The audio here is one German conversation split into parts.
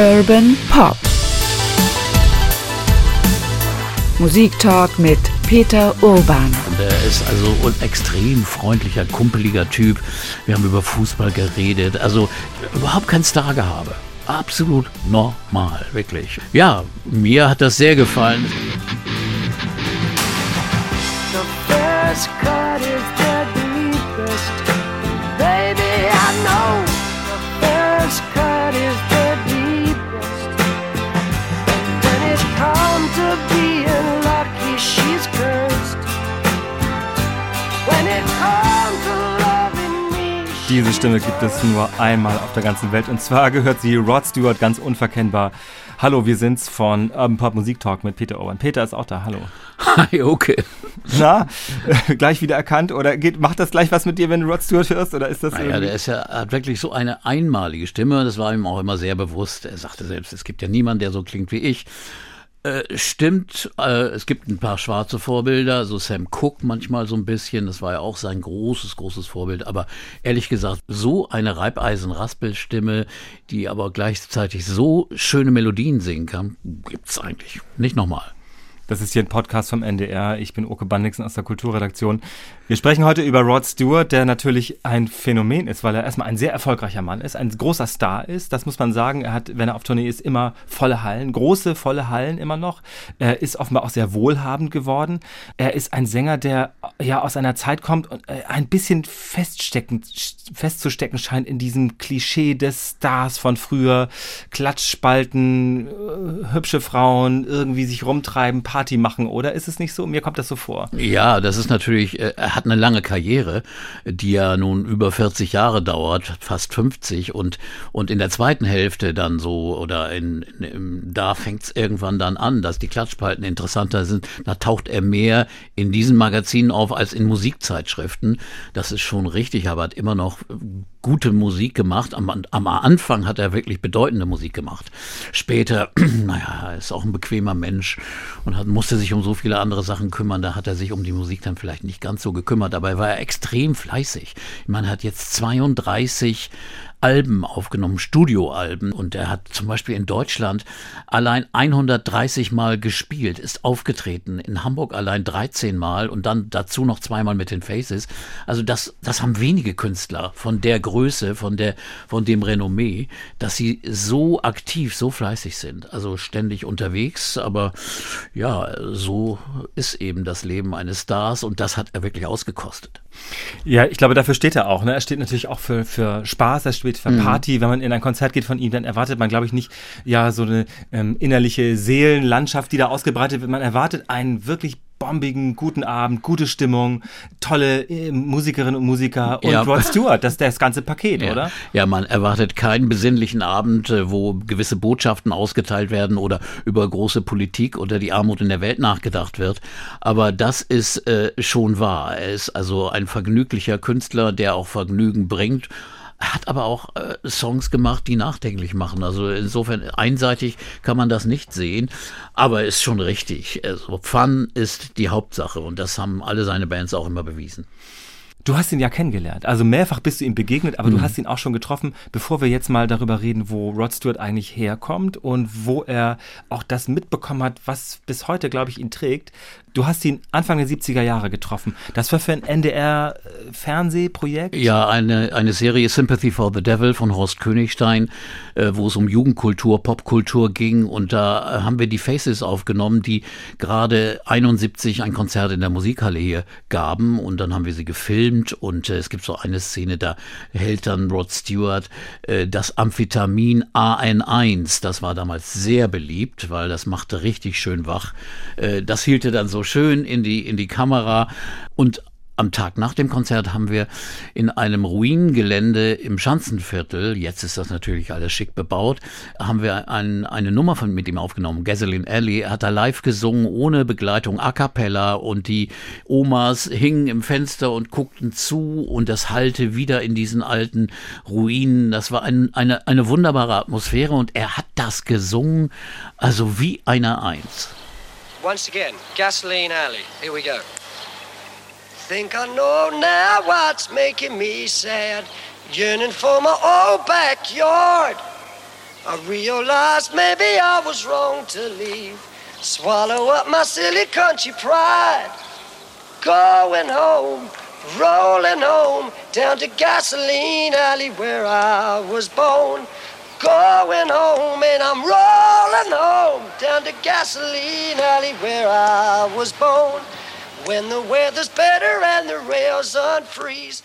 Urban Pop. Musiktalk mit Peter Urban. Er ist also ein extrem freundlicher, kumpeliger Typ. Wir haben über Fußball geredet. Also überhaupt kein Stargehabe. Absolut normal, wirklich. Ja, mir hat das sehr gefallen. The first Diese Stimme gibt es nur einmal auf der ganzen Welt und zwar gehört sie Rod Stewart ganz unverkennbar. Hallo, wir sind's von Urban Pop Musik Talk mit Peter Orban. Peter ist auch da, hallo. Hi, okay. Na, äh, gleich wieder erkannt oder geht, macht das gleich was mit dir, wenn du Rod Stewart hörst oder ist das naja, der ist ja, hat wirklich so eine einmalige Stimme, das war ihm auch immer sehr bewusst. Er sagte selbst, es gibt ja niemanden, der so klingt wie ich. Äh, stimmt, äh, es gibt ein paar schwarze Vorbilder, so Sam Cooke manchmal so ein bisschen, das war ja auch sein großes, großes Vorbild, aber ehrlich gesagt, so eine Reibeisen-Raspelstimme, die aber gleichzeitig so schöne Melodien singen kann, gibt's eigentlich nicht nochmal. Das ist hier ein Podcast vom NDR. Ich bin Oke Bandixen aus der Kulturredaktion. Wir sprechen heute über Rod Stewart, der natürlich ein Phänomen ist, weil er erstmal ein sehr erfolgreicher Mann ist, ein großer Star ist. Das muss man sagen. Er hat, wenn er auf Tournee ist, immer volle Hallen, große, volle Hallen immer noch. Er ist offenbar auch sehr wohlhabend geworden. Er ist ein Sänger, der ja aus einer Zeit kommt und äh, ein bisschen feststecken, festzustecken scheint in diesem Klischee des Stars von früher. Klatschspalten, äh, hübsche Frauen, irgendwie sich rumtreiben, Party machen, oder? Ist es nicht so? Mir kommt das so vor. Ja, das ist natürlich, äh, hat eine lange Karriere, die ja nun über 40 Jahre dauert, fast 50 und, und in der zweiten Hälfte dann so, oder in, in da fängt es irgendwann dann an, dass die Klatschspalten interessanter sind. Da taucht er mehr in diesen Magazinen auf als in Musikzeitschriften. Das ist schon richtig, aber hat immer noch gute Musik gemacht. Am, am Anfang hat er wirklich bedeutende Musik gemacht. Später, naja, er ist auch ein bequemer Mensch und hat, musste sich um so viele andere Sachen kümmern. Da hat er sich um die Musik dann vielleicht nicht ganz so gekümmert. Dabei war er extrem fleißig. Man hat jetzt 32 Alben aufgenommen, Studioalben. Und er hat zum Beispiel in Deutschland allein 130 Mal gespielt, ist aufgetreten, in Hamburg allein 13 Mal und dann dazu noch zweimal mit den Faces. Also das, das haben wenige Künstler von der Größe, von der, von dem Renommee, dass sie so aktiv, so fleißig sind. Also ständig unterwegs, aber ja, so ist eben das Leben eines Stars und das hat er wirklich ausgekostet. Ja, ich glaube, dafür steht er auch. Ne? Er steht natürlich auch für, für Spaß, er steht für mhm. Party. Wenn man in ein Konzert geht von ihm, dann erwartet man, glaube ich, nicht ja so eine ähm, innerliche Seelenlandschaft, die da ausgebreitet wird. Man erwartet einen wirklich bombigen, guten Abend, gute Stimmung, tolle äh, Musikerinnen und Musiker und ja. Rod Stewart. Das ist das ganze Paket, ja. oder? Ja, man erwartet keinen besinnlichen Abend, äh, wo gewisse Botschaften ausgeteilt werden oder über große Politik oder die Armut in der Welt nachgedacht wird. Aber das ist äh, schon wahr. Er ist also ein vergnüglicher Künstler, der auch Vergnügen bringt hat aber auch äh, Songs gemacht, die nachdenklich machen. Also insofern einseitig kann man das nicht sehen, aber ist schon richtig. Also Fun ist die Hauptsache und das haben alle seine Bands auch immer bewiesen. Du hast ihn ja kennengelernt. Also mehrfach bist du ihm begegnet, aber mhm. du hast ihn auch schon getroffen. Bevor wir jetzt mal darüber reden, wo Rod Stewart eigentlich herkommt und wo er auch das mitbekommen hat, was bis heute, glaube ich, ihn trägt, Du hast ihn Anfang der 70er Jahre getroffen. Das war für ein NDR-Fernsehprojekt? Ja, eine, eine Serie Sympathy for the Devil von Horst Königstein, äh, wo es um Jugendkultur, Popkultur ging. Und da äh, haben wir die Faces aufgenommen, die gerade 71 ein Konzert in der Musikhalle hier gaben. Und dann haben wir sie gefilmt. Und äh, es gibt so eine Szene, da hält dann Rod Stewart äh, das Amphetamin AN1. Das war damals sehr beliebt, weil das machte richtig schön wach. Äh, das hielt er dann so schön in die, in die Kamera und am Tag nach dem Konzert haben wir in einem Ruinengelände im Schanzenviertel, jetzt ist das natürlich alles schick bebaut, haben wir ein, eine Nummer von, mit ihm aufgenommen, Gasoline Alley. Er hat da live gesungen, ohne Begleitung, a cappella und die Omas hingen im Fenster und guckten zu und das hallte wieder in diesen alten Ruinen. Das war ein, eine, eine wunderbare Atmosphäre und er hat das gesungen, also wie einer Eins. Once again, Gasoline Alley. Here we go. Think I know now what's making me sad. Yearning for my old backyard. I realized maybe I was wrong to leave. Swallow up my silly country pride. Going home, rolling home, down to gasoline alley where I was born. Going home and I'm rolling home, down to gasoline alley where I was born. When the weather's better and the rails unfreeze.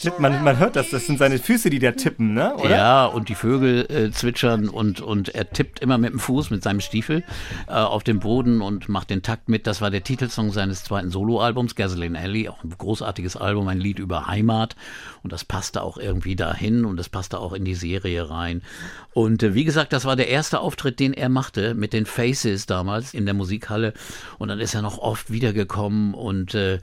Tippt, man, man, hört das, das sind seine Füße, die da tippen, ne? Oder? Ja, und die Vögel äh, zwitschern und, und er tippt immer mit dem Fuß, mit seinem Stiefel äh, auf dem Boden und macht den Takt mit. Das war der Titelsong seines zweiten Soloalbums, Gasoline Alley, auch ein großartiges Album, ein Lied über Heimat. Und das passte auch irgendwie dahin und das passte auch in die Serie rein. Und äh, wie gesagt, das war der erste Auftritt, den er machte mit den Faces damals in der Musikhalle. Und dann ist er noch oft wiedergekommen und äh,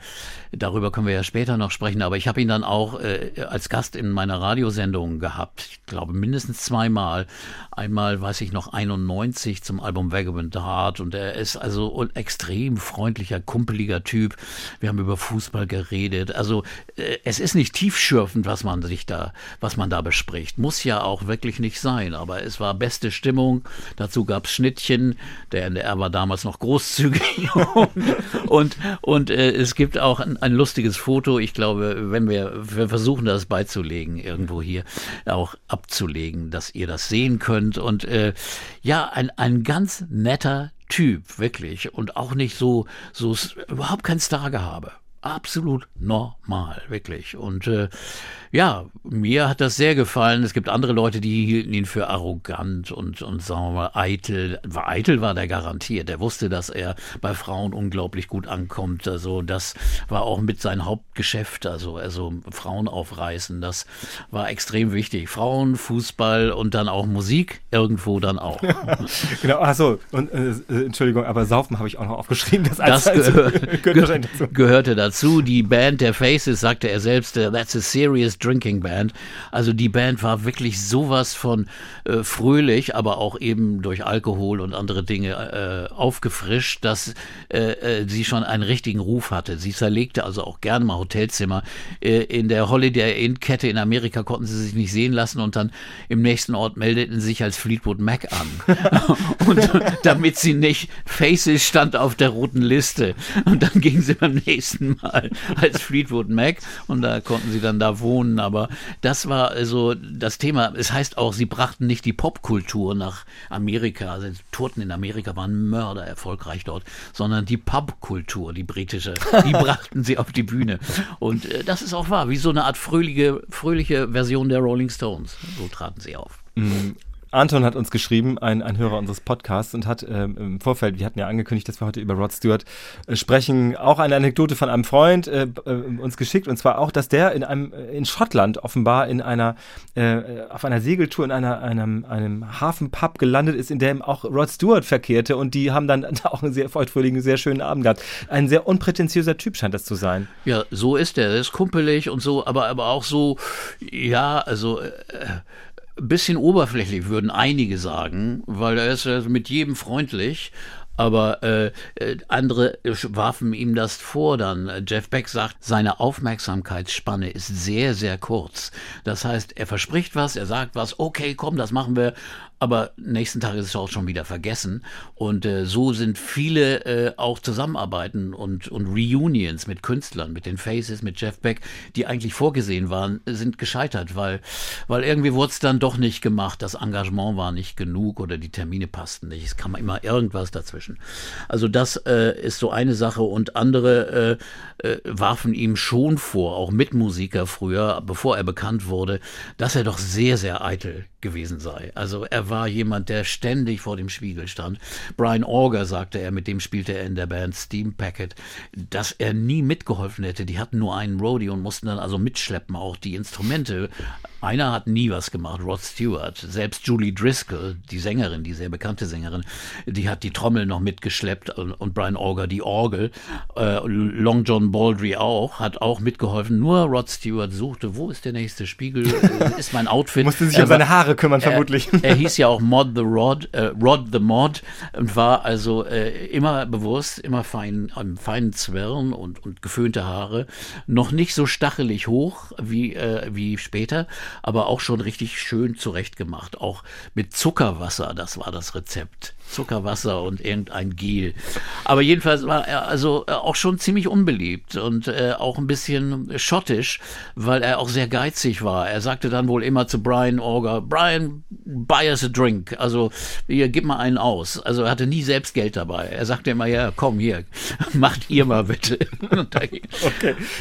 darüber können wir ja später noch sprechen. Aber ich habe ihn dann auch äh, als Gast in meiner Radiosendung gehabt. Ich glaube mindestens zweimal. Einmal, weiß ich noch, 91 zum Album Vagabond Heart. Und er ist also ein extrem freundlicher, kumpeliger Typ. Wir haben über Fußball geredet. Also äh, es ist nicht tiefschürfend, was man sich da, was man da bespricht. Muss ja auch wirklich nicht sein aber es war beste Stimmung. Dazu gab es Schnittchen. Der NDR war damals noch großzügig. und, und, und äh, es gibt auch ein, ein, lustiges Foto. Ich glaube, wenn wir, wir versuchen das beizulegen, irgendwo hier auch abzulegen, dass ihr das sehen könnt. Und äh, ja, ein, ein ganz netter Typ, wirklich. Und auch nicht so, so überhaupt kein Stargehabe absolut normal, wirklich. Und äh, ja, mir hat das sehr gefallen. Es gibt andere Leute, die hielten ihn für arrogant und, und sagen wir mal, eitel. Eitel war der garantiert. Der wusste, dass er bei Frauen unglaublich gut ankommt. Also das war auch mit sein Hauptgeschäft. Also, also Frauen aufreißen, das war extrem wichtig. Frauen, Fußball und dann auch Musik irgendwo dann auch. genau, achso, und äh, äh, Entschuldigung, aber Saufen habe ich auch noch aufgeschrieben. Das, das gehör, gehör, gehörte dazu. Die Band der Faces, sagte er selbst, uh, that's a serious Drinking Band. Also die Band war wirklich sowas von äh, fröhlich, aber auch eben durch Alkohol und andere Dinge äh, aufgefrischt, dass äh, äh sie schon einen richtigen Ruf hatte. Sie zerlegte also auch gerne mal Hotelzimmer. Äh, in der Holiday Inn Kette in Amerika konnten sie sich nicht sehen lassen und dann im nächsten Ort meldeten sie sich als Fleetwood Mac an. und damit sie nicht Faces stand auf der roten Liste. Und dann gingen sie beim nächsten Mal als Fleetwood Mac und da konnten sie dann da wohnen können, aber das war also das Thema. Es heißt auch, sie brachten nicht die Popkultur nach Amerika, also die Toten in Amerika waren Mörder erfolgreich dort, sondern die Pubkultur, die britische, die brachten sie auf die Bühne. Und äh, das ist auch wahr, wie so eine Art fröhliche, fröhliche Version der Rolling Stones. So traten sie auf. Mhm. Anton hat uns geschrieben, ein, ein Hörer unseres Podcasts, und hat ähm, im Vorfeld, wir hatten ja angekündigt, dass wir heute über Rod Stewart äh, sprechen, auch eine Anekdote von einem Freund äh, äh, uns geschickt, und zwar auch, dass der in einem äh, in Schottland offenbar in einer äh, auf einer Segeltour in einer einem einem Hafenpub gelandet ist, in dem auch Rod Stewart verkehrte, und die haben dann auch einen sehr feuchtfröhlichen, sehr schönen Abend gehabt. Ein sehr unprätentiöser Typ scheint das zu sein. Ja, so ist er. Er ist kumpelig und so, aber aber auch so, ja, also äh, bisschen oberflächlich, würden einige sagen, weil er ist mit jedem freundlich. Aber äh, äh andere warfen ihm das vor dann. Jeff Beck sagt, seine Aufmerksamkeitsspanne ist sehr, sehr kurz. Das heißt, er verspricht was, er sagt was, okay, komm, das machen wir, aber nächsten Tag ist es auch schon wieder vergessen. Und äh, so sind viele äh, auch Zusammenarbeiten und, und Reunions mit Künstlern, mit den Faces, mit Jeff Beck, die eigentlich vorgesehen waren, sind gescheitert, weil, weil irgendwie wurde es dann doch nicht gemacht. Das Engagement war nicht genug oder die Termine passten nicht. Es kam immer irgendwas dazwischen. Also das äh, ist so eine Sache und andere äh, äh, warfen ihm schon vor, auch Mitmusiker früher, bevor er bekannt wurde, dass er doch sehr, sehr eitel gewesen sei. Also er war jemand, der ständig vor dem Spiegel stand. Brian Auger sagte er, mit dem spielte er in der Band Steam Packet, dass er nie mitgeholfen hätte. Die hatten nur einen Roadie und mussten dann also mitschleppen, auch die Instrumente. Einer hat nie was gemacht, Rod Stewart. Selbst Julie Driscoll, die Sängerin, die sehr bekannte Sängerin, die hat die Trommel noch mitgeschleppt und, Brian Auger die Orgel. Äh, Long John Baldry auch, hat auch mitgeholfen. Nur Rod Stewart suchte, wo ist der nächste Spiegel? ist mein Outfit? Musste sich um seine Haare Sache kümmern, vermutlich. Er hieß ja auch Mod the Rod, äh, Rod the Mod und war also äh, immer bewusst, immer fein, am feinen Zwirn und, und geföhnte Haare. Noch nicht so stachelig hoch wie, äh, wie später, aber auch schon richtig schön zurechtgemacht. Auch mit Zuckerwasser, das war das Rezept. Zuckerwasser und irgendein Gel. Aber jedenfalls war er also äh, auch schon ziemlich unbeliebt und äh, auch ein bisschen schottisch, weil er auch sehr geizig war. Er sagte dann wohl immer zu Brian Orger, Brian, buy us a drink. Also hier, gib mal einen aus. Also er hatte nie selbst Geld dabei. Er sagte immer, ja, komm hier, macht ihr mal bitte. okay.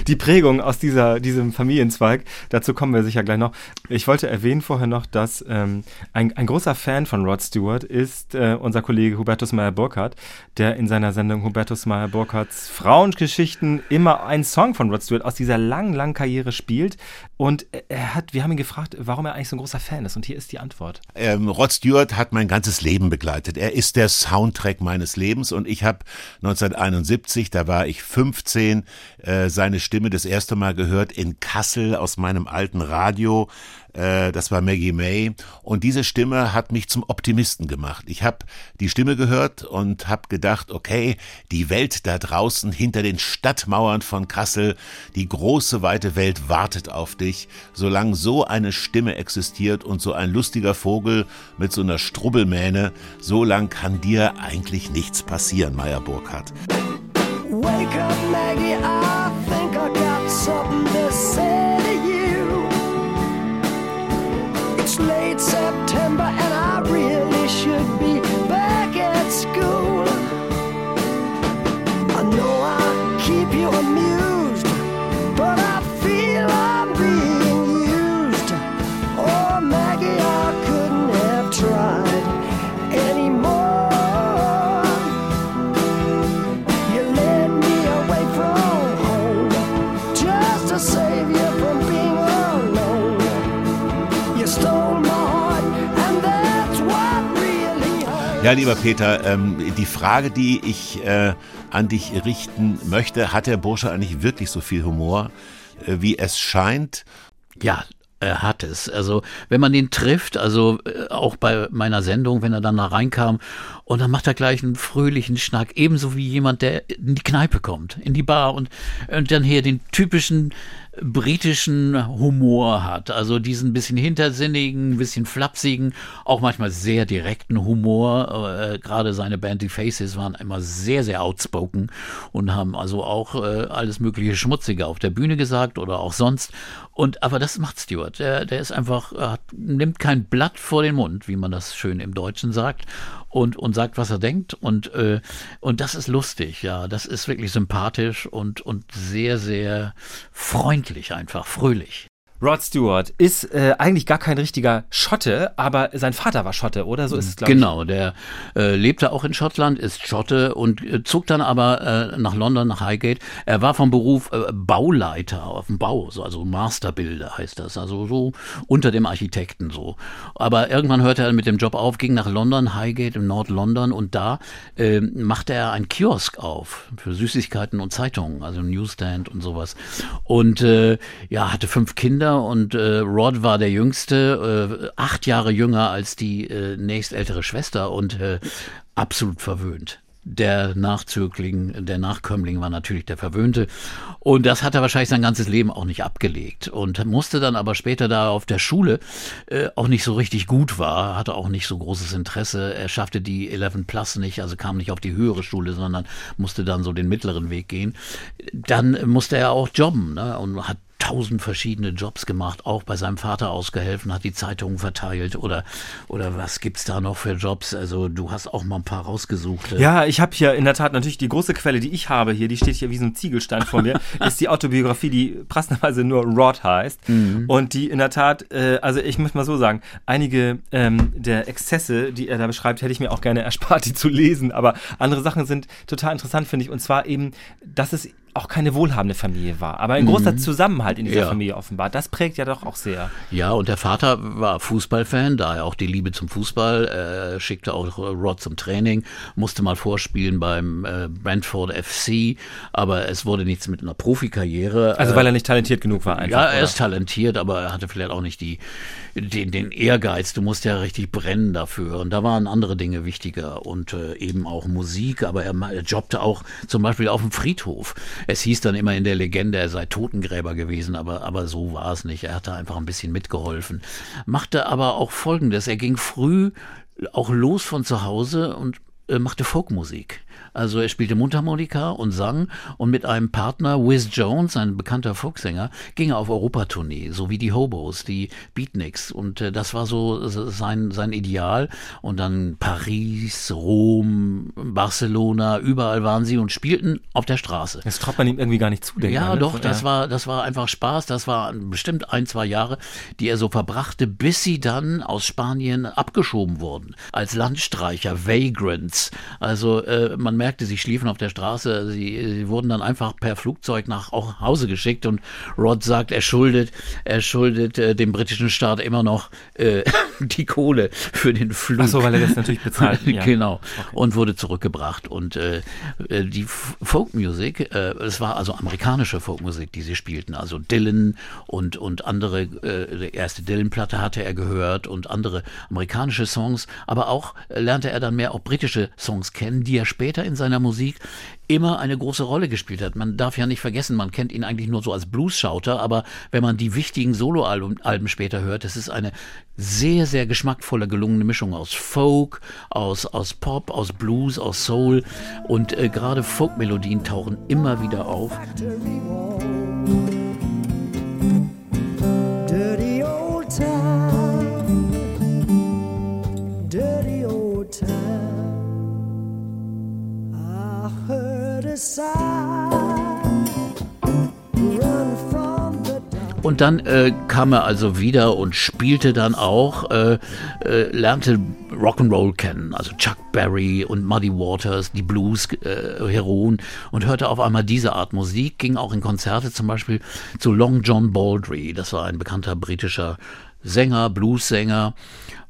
Die Prägung aus dieser, diesem Familienzweig, dazu kommen wir sicher gleich noch. Ich wollte erwähnen vorher noch, dass ähm, ein, ein großer Fan von Rod Stewart ist äh, unser Kollege Hubertus Meyer-Burkhardt, der in seiner Sendung Hubertus Meyer-Burkhardts Frauengeschichten immer einen Song von Rod Stewart aus dieser langen, langen Karriere spielt. Und er hat, wir haben ihn gefragt, warum er eigentlich so ein großer Fan ist. Und hier ist die Antwort. Ähm, Rod Stewart hat mein ganzes Leben begleitet. Er ist der Soundtrack meines Lebens. Und ich habe 1971, da war ich 15, äh, seine Stimme das erste Mal gehört in Kassel aus meinem alten Radio. Äh, das war Maggie May. Und diese Stimme hat mich zum Optimisten gemacht. Ich habe die Stimme gehört und habe gedacht, okay, die Welt da draußen hinter den Stadtmauern von Kassel, die große weite Welt wartet auf dich. Solange so eine Stimme existiert und so ein lustiger Vogel mit so einer Strubbelmähne, so lang kann dir eigentlich nichts passieren, Meier Burkhardt. Wake up, Maggie, I think I late September Ja, lieber Peter, ähm, die Frage, die ich äh, an dich richten möchte, hat der Bursche eigentlich wirklich so viel Humor, äh, wie es scheint? Ja, er hat es. Also, wenn man ihn trifft, also äh, auch bei meiner Sendung, wenn er dann da reinkam, und dann macht er gleich einen fröhlichen Schnack, ebenso wie jemand, der in die Kneipe kommt, in die Bar und, und dann hier den typischen britischen Humor hat. Also diesen bisschen hintersinnigen, bisschen flapsigen, auch manchmal sehr direkten Humor. Äh, Gerade seine Band The Faces waren immer sehr, sehr outspoken und haben also auch äh, alles mögliche Schmutzige auf der Bühne gesagt oder auch sonst. Und aber das macht Stewart. Der, der ist einfach, hat, nimmt kein Blatt vor den Mund, wie man das schön im Deutschen sagt und, und sagt, was er denkt. Und, äh, und das ist lustig, ja. Das ist wirklich sympathisch und, und sehr, sehr freundlich einfach, fröhlich. Rod Stewart ist äh, eigentlich gar kein richtiger Schotte, aber sein Vater war Schotte, oder? So ist es, glaube genau, ich. Genau, der äh, lebte auch in Schottland, ist Schotte und äh, zog dann aber äh, nach London, nach Highgate. Er war vom Beruf äh, Bauleiter auf dem Bau, so, also Masterbilder heißt das, also so unter dem Architekten so. Aber irgendwann hörte er mit dem Job auf, ging nach London, Highgate im Nord-London und da äh, machte er ein Kiosk auf für Süßigkeiten und Zeitungen, also Newsstand und sowas. Und äh, ja, hatte fünf Kinder und äh, Rod war der Jüngste, äh, acht Jahre jünger als die äh, nächstältere Schwester und äh, absolut verwöhnt. Der Nachzögling, der Nachkömmling war natürlich der Verwöhnte. Und das hat er wahrscheinlich sein ganzes Leben auch nicht abgelegt. Und musste dann aber später da auf der Schule äh, auch nicht so richtig gut war, hatte auch nicht so großes Interesse. Er schaffte die 11 Plus nicht, also kam nicht auf die höhere Schule, sondern musste dann so den mittleren Weg gehen. Dann musste er auch jobben ne, und hat tausend verschiedene Jobs gemacht, auch bei seinem Vater ausgehelfen, hat die Zeitungen verteilt oder, oder was gibt's da noch für Jobs? Also du hast auch mal ein paar rausgesucht. Ja, ich habe hier in der Tat natürlich die große Quelle, die ich habe hier, die steht hier wie so ein Ziegelstein vor mir, ist die Autobiografie, die passenderweise nur Rod heißt mhm. und die in der Tat, äh, also ich muss mal so sagen, einige ähm, der Exzesse, die er da beschreibt, hätte ich mir auch gerne erspart, die zu lesen, aber andere Sachen sind total interessant, finde ich, und zwar eben, dass es auch keine wohlhabende Familie war, aber ein großer Zusammenhalt in dieser Ja. Familie offenbar. Das prägt ja doch auch sehr. Ja, und der Vater war Fußballfan, daher auch die Liebe zum Fußball, äh, schickte auch Rod zum Training, musste mal vorspielen beim äh, Brentford FC, aber es wurde nichts mit einer Profikarriere. Also Äh, weil er nicht talentiert genug war einfach. ja, er ist talentiert, aber er hatte vielleicht auch nicht die, den, den Ehrgeiz. Du musst ja richtig brennen dafür. Und da waren andere Dinge wichtiger und äh, eben auch Musik. Aber er, jobbte auch zum Beispiel auf dem Friedhof. Es hieß dann immer in der Legende, er sei Totengräber gewesen, aber, aber so war es nicht. Er hatte einfach ein bisschen mitgeholfen. Machte aber auch Folgendes. Er ging früh auch los von zu Hause und äh, machte Folkmusik. Also er spielte Mundharmonika und sang und mit einem Partner, Wiz Jones, ein bekannter Folksänger, ging er auf Europatournee, so wie die Hobos, die Beatniks. Und äh, das war so sein, sein Ideal. Und dann Paris, Rom, Barcelona, überall waren sie und spielten auf der Straße. Das traut man ihm irgendwie gar nicht zu, denke Ja, ich, ne? doch, das ja. war, das war einfach Spaß. Das war bestimmt ein, zwei Jahre, die er so verbrachte, bis sie dann aus Spanien abgeschoben wurden. Als Landstreicher, Vagrants. Also äh, man merkte, sie schliefen auf der Straße. Sie, sie wurden dann einfach per Flugzeug nach Hause geschickt und Rod sagt, er schuldet, er schuldet äh, dem britischen Staat immer noch äh, die Kohle für den Flug. Ach so, weil er das natürlich bezahlt. Ja. genau. Und wurde zurückgebracht. Und äh, äh, die Folkmusik, äh, es war also amerikanische Folkmusik, die sie spielten. Also Dylan und, und andere, äh, die erste Dylan-Platte hatte er gehört und andere amerikanische Songs. Aber auch lernte er dann mehr auch britische Songs kennen, die er später in seiner Musik immer eine große Rolle gespielt hat. Man darf ja nicht vergessen, man kennt ihn eigentlich nur so als Blues-Schauter, aber wenn man die wichtigen Soloalben Alben später hört, das ist eine sehr, sehr geschmackvolle, gelungene Mischung aus Folk, aus, aus Pop, aus Blues, aus Soul und äh, gerade Folkmelodien tauchen immer wieder auf. Und dann äh, kam er also wieder und spielte dann auch, äh, äh, lernte Rock'n'Roll kennen, also Chuck Berry und Muddy Waters, die Blues-Heroen und hörte auf einmal diese Art Musik, ging auch in Konzerte zum Beispiel zu Long John Baldry, das war ein bekannter britischer Sänger, Bluessänger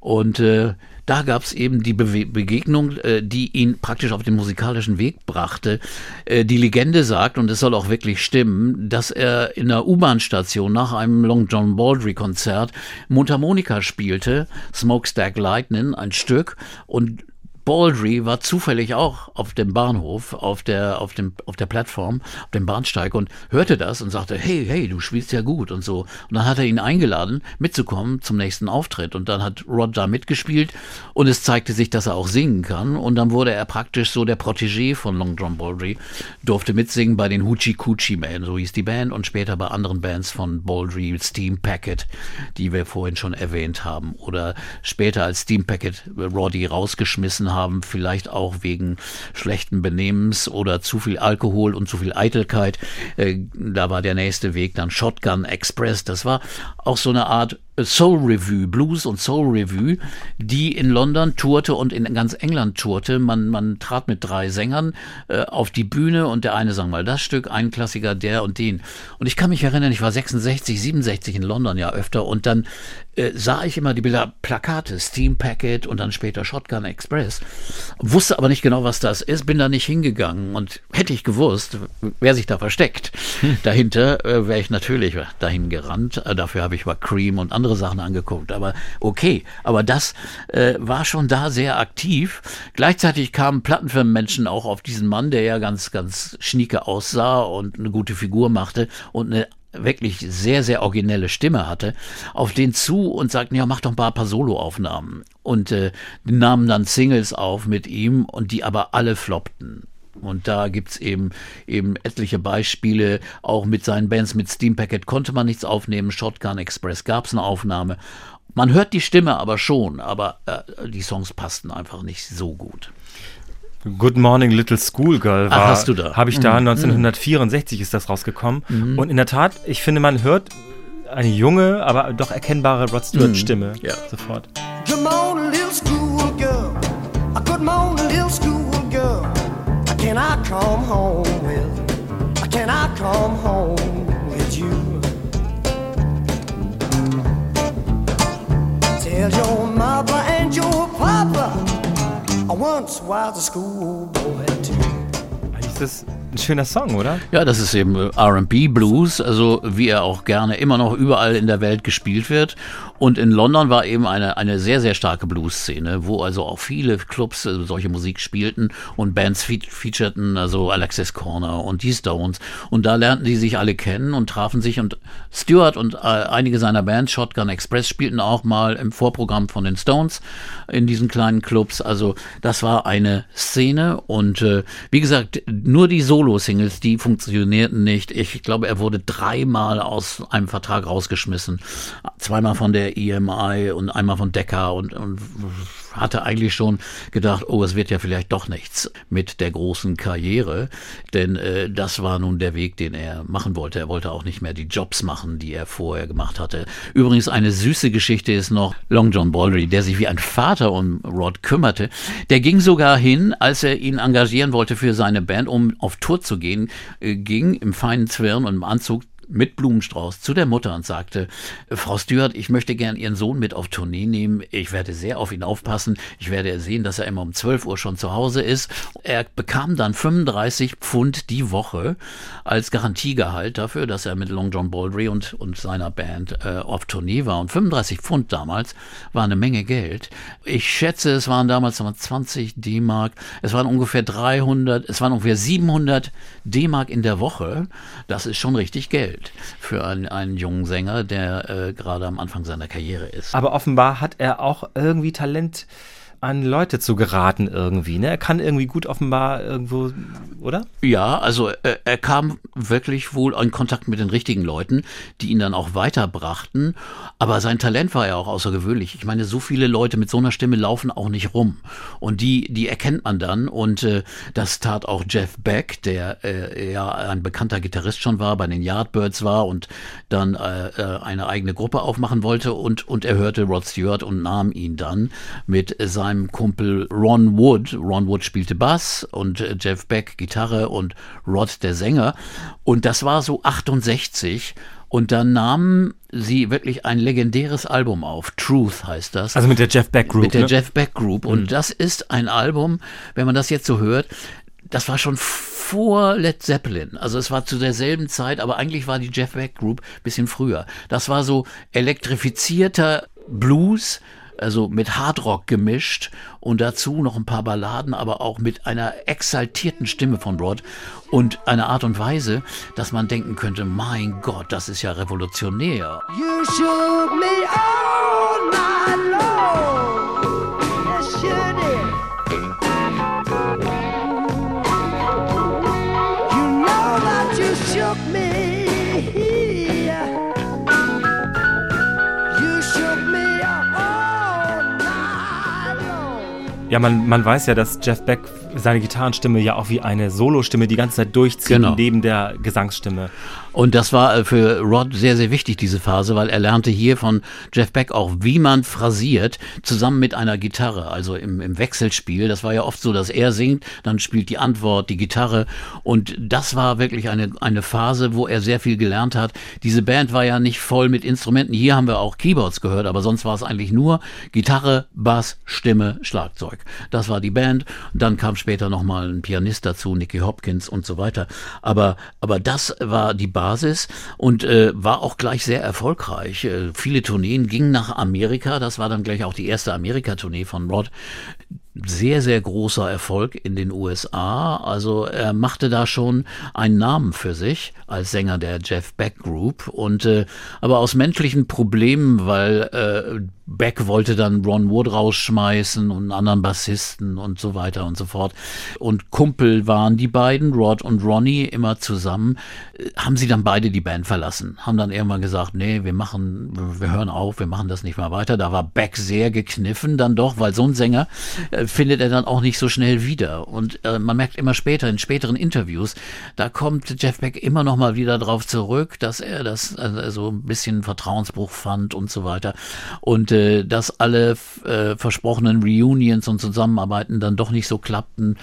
und äh, da gab es eben die Bewe Begegnung, äh, die ihn praktisch auf den musikalischen Weg brachte. Äh, die Legende sagt, und es soll auch wirklich stimmen, dass er in der U-Bahn-Station nach einem Long John Baldry-Konzert Mundharmonika spielte, Smokestack Lightning, ein Stück, und Baldry war zufällig auch auf dem Bahnhof, auf der, auf dem, auf der Plattform, auf dem Bahnsteig und hörte das und sagte, hey, hey, du spielst ja gut und so. Und dann hat er ihn eingeladen, mitzukommen zum nächsten Auftritt. Und dann hat Rod da mitgespielt und es zeigte sich, dass er auch singen kann. Und dann wurde er praktisch so der Protégé von Long John Baldry, durfte mitsingen bei den Hoochie Coochie Men, so hieß die Band, und später bei anderen Bands von Baldry, Steam Packet, die wir vorhin schon erwähnt haben. Oder später als Steam Packet Roddy rausgeschmissen haben, vielleicht auch wegen schlechten Benehmens oder zu viel Alkohol und zu viel Eitelkeit. Äh, da war der nächste Weg dann Shotgun Express. Das war auch so eine Art Soul Revue, Blues und Soul Revue, die in London tourte und in ganz England tourte. Man, man trat mit drei Sängern äh, auf die Bühne und der eine sang mal das Stück, ein Klassiker, der und den. Und ich kann mich erinnern, ich war 66, 67 in London ja öfter und dann äh, sah ich immer die Bilder, Plakate, Steam Packet und dann später Shotgun Express. Wusste aber nicht genau, was das ist, bin da nicht hingegangen und hätte ich gewusst, wer sich da versteckt. Dahinter äh, wäre ich natürlich dahin gerannt. Äh, dafür habe ich mal Cream und andere Sachen angeguckt. Aber okay, aber das äh, war schon da sehr aktiv. Gleichzeitig kamen Plattenfirmenmenschen auch auf diesen Mann, der ja ganz, ganz schnieke aussah und eine gute Figur machte und eine wirklich sehr, sehr originelle Stimme hatte, auf den zu und sagten, ja, mach doch ein paar, paar Soloaufnahmen. Und äh, nahmen dann Singles auf mit ihm und die aber alle floppten. Und da gibt's eben eben etliche Beispiele, auch mit seinen Bands, mit Steam Packet konnte man nichts aufnehmen, Shotgun Express gab's eine Aufnahme. Man hört die Stimme aber schon, aber äh, die Songs passten einfach nicht so gut. Good Morning Little Schoolgirl Ach, war, hast du da? habe ich da 1964 ist das rausgekommen und in der Tat, ich finde, man hört eine junge, aber doch erkennbare Rod Stewart Stimme Ja. sofort. Good morning, little schoolgirl. Good morning, I come home with can I come home with you? Tell your mother and your papa I once was a schoolboy too. Ein schöner Song, oder? Ja, das ist eben äh, RB Blues, also wie er auch gerne immer noch überall in der Welt gespielt wird. Und in London war eben eine, eine sehr, sehr starke Blues-Szene, wo also auch viele Clubs äh, solche Musik spielten und Bands fe featurten, also Alexis Corner und die Stones. Und da lernten die sich alle kennen und trafen sich und Stewart und äh, einige seiner Bands, Shotgun Express, spielten auch mal im Vorprogramm von den Stones in diesen kleinen Clubs. Also das war eine Szene und äh, wie gesagt, nur die Solo-Singles, die funktionierten nicht. Ich glaube, er wurde dreimal aus einem Vertrag rausgeschmissen. Zweimal von der EMI und einmal von Decca und, und hatte eigentlich schon gedacht, oh, es wird ja vielleicht doch nichts mit der großen Karriere, denn äh, das war nun der Weg, den er machen wollte. Er wollte auch nicht mehr die Jobs machen, die er vorher gemacht hatte. Übrigens eine süße Geschichte ist noch Long John Baldry, der sich wie ein Vater um Rod kümmerte. Der ging sogar hin, als er ihn engagieren wollte für seine Band, um auf Tour zu gehen, äh, ging im feinen Zwirn und im Anzug mit Blumenstrauß zu der Mutter und sagte, Frau Stewart, ich möchte gern Ihren Sohn mit auf Tournee nehmen. Ich werde sehr auf ihn aufpassen. Ich werde sehen, dass er immer um 12 Uhr schon zu Hause ist. Er bekam dann 35 Pfund die Woche als Garantiegehalt dafür, dass er mit Long John Baldry und, und seiner Band äh, auf Tournee war. Und 35 Pfund damals war eine Menge Geld. Ich schätze, es waren damals noch 20 D-Mark. Es waren ungefähr 300, es waren ungefähr 700 D-Mark in der Woche. Das ist schon richtig Geld für einen, einen jungen Sänger, der äh, gerade am Anfang seiner Karriere ist. Aber offenbar hat er auch irgendwie Talent an Leute zu geraten irgendwie. Ne? Er kann irgendwie gut offenbar irgendwo, oder? Ja, also äh, er kam wirklich wohl in Kontakt mit den richtigen Leuten, die ihn dann auch weiterbrachten. Aber sein Talent war ja auch außergewöhnlich. Ich meine, so viele Leute mit so einer Stimme laufen auch nicht rum. Und die, die erkennt man dann. Und äh, das tat auch Jeff Beck, der äh, ja ein bekannter Gitarrist schon war, bei den Yardbirds war und dann äh, äh, eine eigene Gruppe aufmachen wollte. Und, und er hörte Rod Stewart und nahm ihn dann mit seinem Kumpel Ron Wood. Ron Wood spielte Bass und äh, Jeff Beck Gitarre und Rod der Sänger. Und das war so 68. Und dann nahmen sie wirklich ein legendäres Album auf. Truth heißt das. Also mit der Jeff Beck Group. Mit der ne? Jeff Beck Group. Und das ist ein Album, wenn man das jetzt so hört, das war schon vor Led Zeppelin. Also es war zu derselben Zeit, aber eigentlich war die Jeff Beck Group bisschen früher. Das war so elektrifizierter Blues, also mit Hardrock gemischt und dazu noch ein paar Balladen, aber auch mit einer exaltierten Stimme von Rod und einer Art und Weise, dass man denken könnte, mein Gott, das ist ja revolutionär. You shook me all night Ja, man, man weiß ja, dass Jeff Beck seine Gitarrenstimme ja auch wie eine Solostimme die ganze Zeit durchzieht, Genau. neben der Gesangsstimme. Und das war äh, für Rod sehr, sehr wichtig, diese Phase, weil er lernte hier von Jeff Beck auch, wie man phrasiert, zusammen mit einer Gitarre, also im, im Wechselspiel. Das war ja oft so, dass er singt, dann spielt die Antwort die Gitarre. Und das war wirklich eine, eine Phase, wo er sehr viel gelernt hat. Diese Band war ja nicht voll mit Instrumenten. Hier haben wir auch Keyboards gehört, aber sonst war es eigentlich nur Gitarre, Bass, Stimme, Schlagzeug. Das war die Band. Dann kam später nochmal ein Pianist dazu, Nicky Hopkins und so weiter. Aber, aber das war die Basis und äh, war auch gleich sehr erfolgreich. Äh, viele Tourneen gingen nach Amerika. Das war dann gleich auch die erste Amerika-Tournee von Rod. Sehr, sehr großer Erfolg in den USA. Also er machte da schon einen Namen für sich als Sänger der Jeff Beck Group. Und äh, aber aus menschlichen Problemen, weil äh, Beck wollte dann Ron Wood rausschmeißen und einen anderen Bassisten und so weiter und so fort. Und Kumpel waren die beiden, Rod und Ronnie, immer zusammen. Äh, Haben sie dann beide die Band verlassen. Haben dann irgendwann gesagt, nee, wir machen, wir hören auf, wir machen das nicht mehr weiter. Da war Beck sehr gekniffen dann doch, weil so ein Sänger äh, findet er dann auch nicht so schnell wieder. Und äh, man merkt immer später, in späteren Interviews, da kommt Jeff Beck immer noch mal wieder drauf zurück, dass er das also ein bisschen Vertrauensbruch fand und so weiter. Und äh, dass alle äh, versprochenen Reunions und Zusammenarbeiten dann doch nicht so klappten,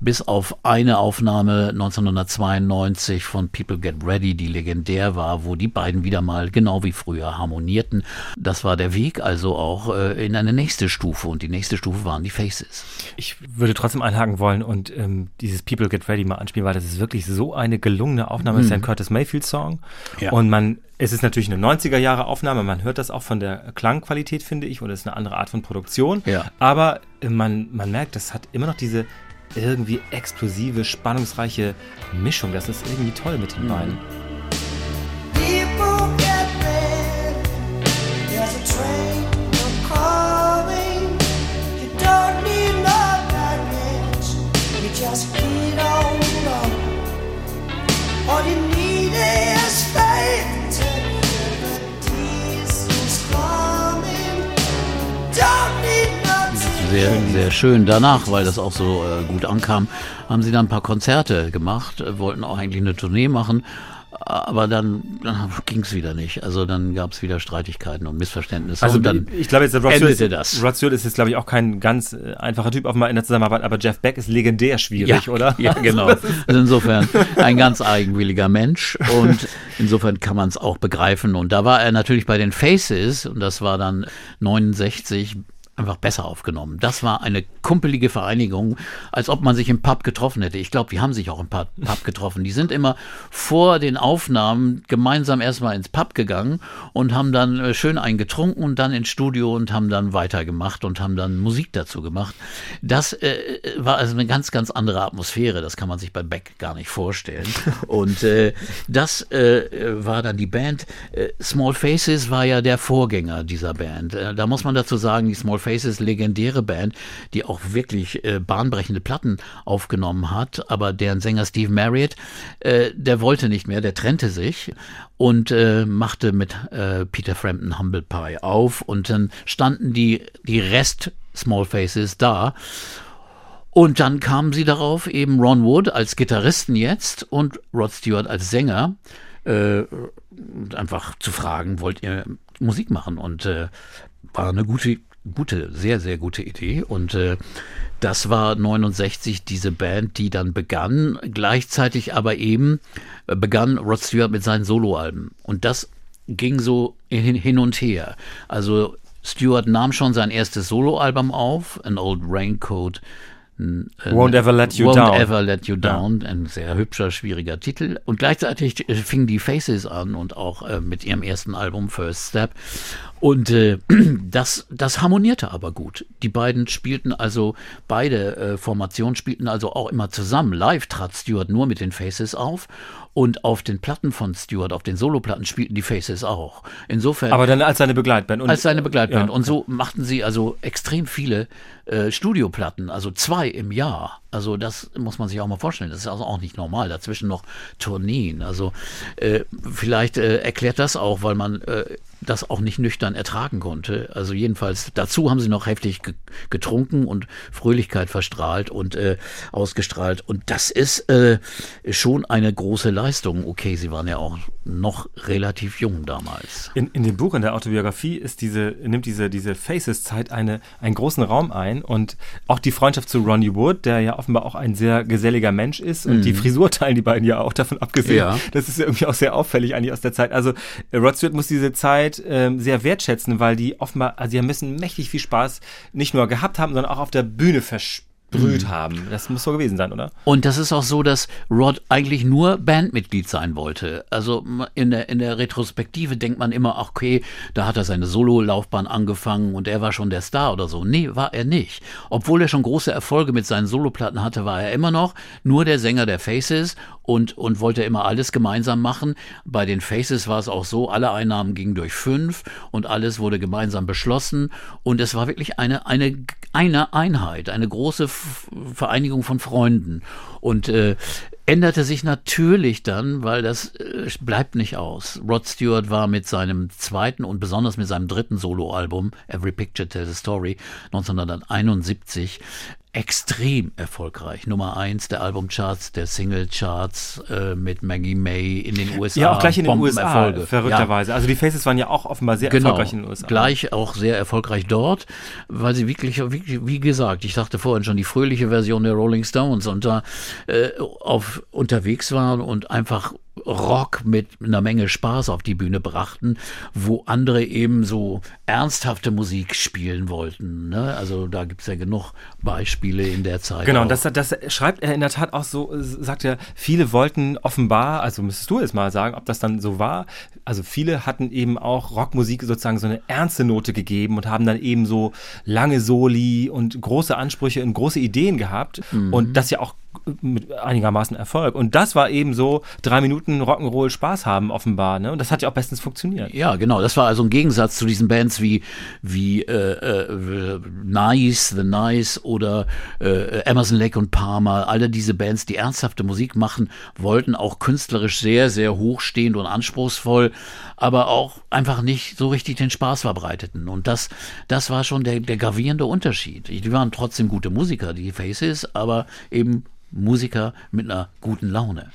bis auf eine Aufnahme 1992 von People Get Ready, die legendär war, wo die beiden wieder mal genau wie früher harmonierten. Das war der Weg also auch äh, in eine nächste Stufe und die nächste Stufe waren die Faces. Ich würde trotzdem einhaken wollen und ähm, dieses People Get Ready mal anspielen, weil das ist wirklich so eine gelungene Aufnahme. Das ist ein Curtis Mayfield Song Ja. und man es ist natürlich eine 90er Jahre Aufnahme, man hört das auch von der Klangqualität, finde ich, oder es ist eine andere Art von Produktion. Ja. Aber äh, man, man merkt, das hat immer noch diese irgendwie explosive, spannungsreiche Mischung. Das ist irgendwie toll mit den beiden. People get mad. There's a train coming. You don't need no baggage. You just on on. All you need is Sehr, sehr schön. Danach, weil das auch so äh, gut ankam, haben sie dann ein paar Konzerte gemacht, äh, wollten auch eigentlich eine Tournee machen, aber dann, dann ging es wieder nicht. Also dann gab es wieder Streitigkeiten und Missverständnisse. Also und dann ich glaube jetzt, Rod endete das. Rod Stewart ist jetzt, glaube ich, auch kein ganz äh, einfacher Typ offenbar in der Zusammenarbeit, aber Jeff Beck ist legendär schwierig, ja, oder? Ja, genau. Also insofern ein ganz eigenwilliger Mensch und insofern kann man es auch begreifen. Und da war er natürlich bei den Faces und das war dann 69 einfach besser aufgenommen. Das war eine kumpelige Vereinigung, als ob man sich im Pub getroffen hätte. Ich glaube, die haben sich auch im Pub getroffen. Die sind immer vor den Aufnahmen gemeinsam erstmal ins Pub gegangen und haben dann äh, schön eingetrunken und dann ins Studio und haben dann weitergemacht und haben dann Musik dazu gemacht. Das äh, war also eine ganz, ganz andere Atmosphäre. Das kann man sich bei Beck gar nicht vorstellen. Und äh, das äh, war dann die Band. Äh, Small Faces war ja der Vorgänger dieser Band. Äh, da muss man dazu sagen, die Small Faces, legendäre Band, die auch wirklich äh, bahnbrechende Platten aufgenommen hat, aber deren Sänger Steve Marriott, äh, der wollte nicht mehr, der trennte sich und äh, machte mit äh, Peter Frampton Humble Pie auf und dann standen die, die Rest Small Faces da. Und dann kamen sie darauf, eben Ron Wood als Gitarristen jetzt und Rod Stewart als Sänger, äh, einfach zu fragen, wollt ihr Musik machen? Und äh, war eine gute, gute, sehr, sehr gute Idee. Und äh, das war 69 diese Band, die dann begann. Gleichzeitig aber eben äh, begann Rod Stewart mit seinen Soloalben. Und das ging so hin, hin und her. Also Stewart nahm schon sein erstes Soloalbum auf, An Old Raincoat. Äh, Won't Ever Let You Won't Down. Ever Let You Down, ein sehr hübscher, schwieriger Titel. Und gleichzeitig äh, fingen die Faces an und auch äh, mit ihrem ersten Album First Step. Und äh, das, das harmonierte aber gut. Die beiden spielten also, beide äh, Formationen spielten also auch immer zusammen. Live trat Stewart nur mit den Faces auf und auf den Platten von Stewart, auf den Soloplatten spielten die Faces auch. Insofern Aber dann als seine Begleitband. Und, als seine Begleitband. Ja, Und so machten sie also extrem viele äh, Studioplatten, also zwei im Jahr. Also das muss man sich auch mal vorstellen. Das ist also auch nicht normal. Dazwischen noch Tourneen. Also äh, vielleicht äh, erklärt das auch, weil man äh, das auch nicht nüchtern ertragen konnte. Also jedenfalls dazu haben sie noch heftig ge getrunken und Fröhlichkeit verstrahlt und äh, ausgestrahlt. Und das ist schon eine große Leistung. Okay, sie waren ja auch noch relativ jung damals. In, in dem Buch, in der Autobiografie, ist diese, nimmt diese, diese Faces-Zeit eine, einen großen Raum ein und auch die Freundschaft zu Ronnie Wood, der ja offenbar auch ein sehr geselliger Mensch ist und die Frisur teilen die beiden ja auch davon abgesehen. Ja. Das ist ja irgendwie auch sehr auffällig eigentlich aus der Zeit. Also äh, Rod Stewart muss diese Zeit ähm, sehr wertschätzen, weil die offenbar, also sie müssen mächtig viel Spaß nicht nur gehabt haben, sondern auch auf der Bühne versprüht haben. Das muss so gewesen sein, oder? Und das ist auch so, dass Rod eigentlich nur Bandmitglied sein wollte. Also in der, in der Retrospektive denkt man immer, okay, da hat er seine Solo-Laufbahn angefangen und er war schon der Star oder so. Nee, war er nicht. Obwohl er schon große Erfolge mit seinen Soloplatten hatte, war er immer noch nur der Sänger der Faces und, und wollte immer alles gemeinsam machen. Bei den Faces war es auch so, alle Einnahmen gingen durch fünf und alles wurde gemeinsam beschlossen. Und es war wirklich eine, eine, eine Einheit, eine große Vereinigung von Freunden. Und äh, änderte sich natürlich dann, weil das äh, bleibt nicht aus. Rod Stewart war mit seinem zweiten und besonders mit seinem dritten Soloalbum Every Picture Tells a Story 1971 extrem erfolgreich. Nummer eins der Albumcharts, der Singlecharts äh, mit Maggie May in den USA. Ja, auch gleich in den USA, verrückterweise. Also die Faces waren ja auch offenbar sehr Genau, erfolgreich in den USA. gleich auch sehr erfolgreich dort, weil sie wirklich, wirklich, wie gesagt, ich sagte vorhin schon, die fröhliche Version der Rolling Stones und da äh, auf unterwegs waren und einfach Rock mit einer Menge Spaß auf die Bühne brachten, wo andere eben so ernsthafte Musik spielen wollten. Ne? Also da gibt's ja genug Beispiele in der Zeit. Genau, auch. das, das schreibt er in der Tat auch so, sagt er, viele wollten offenbar, also müsstest du es mal sagen, ob das dann so war, also viele hatten eben auch Rockmusik sozusagen so eine ernste Note gegeben und haben dann eben so lange Soli und große Ansprüche und große Ideen gehabt und das ja auch mit einigermaßen Erfolg. Und das war eben so drei Minuten Rock'n'Roll Spaß haben offenbar, ne? Und das hat ja auch bestens funktioniert. Ja, genau. Das war also ein Gegensatz zu diesen Bands wie wie äh, äh, Nice, The Nice oder äh, Emerson Lake und Palmer. Alle diese Bands, die ernsthafte Musik machen wollten, auch künstlerisch sehr, sehr hochstehend und anspruchsvoll, aber auch einfach nicht so richtig den Spaß verbreiteten. Und das, das war schon der, der gravierende Unterschied. Die waren trotzdem gute Musiker, die Faces, aber eben Musiker mit einer guten Laune.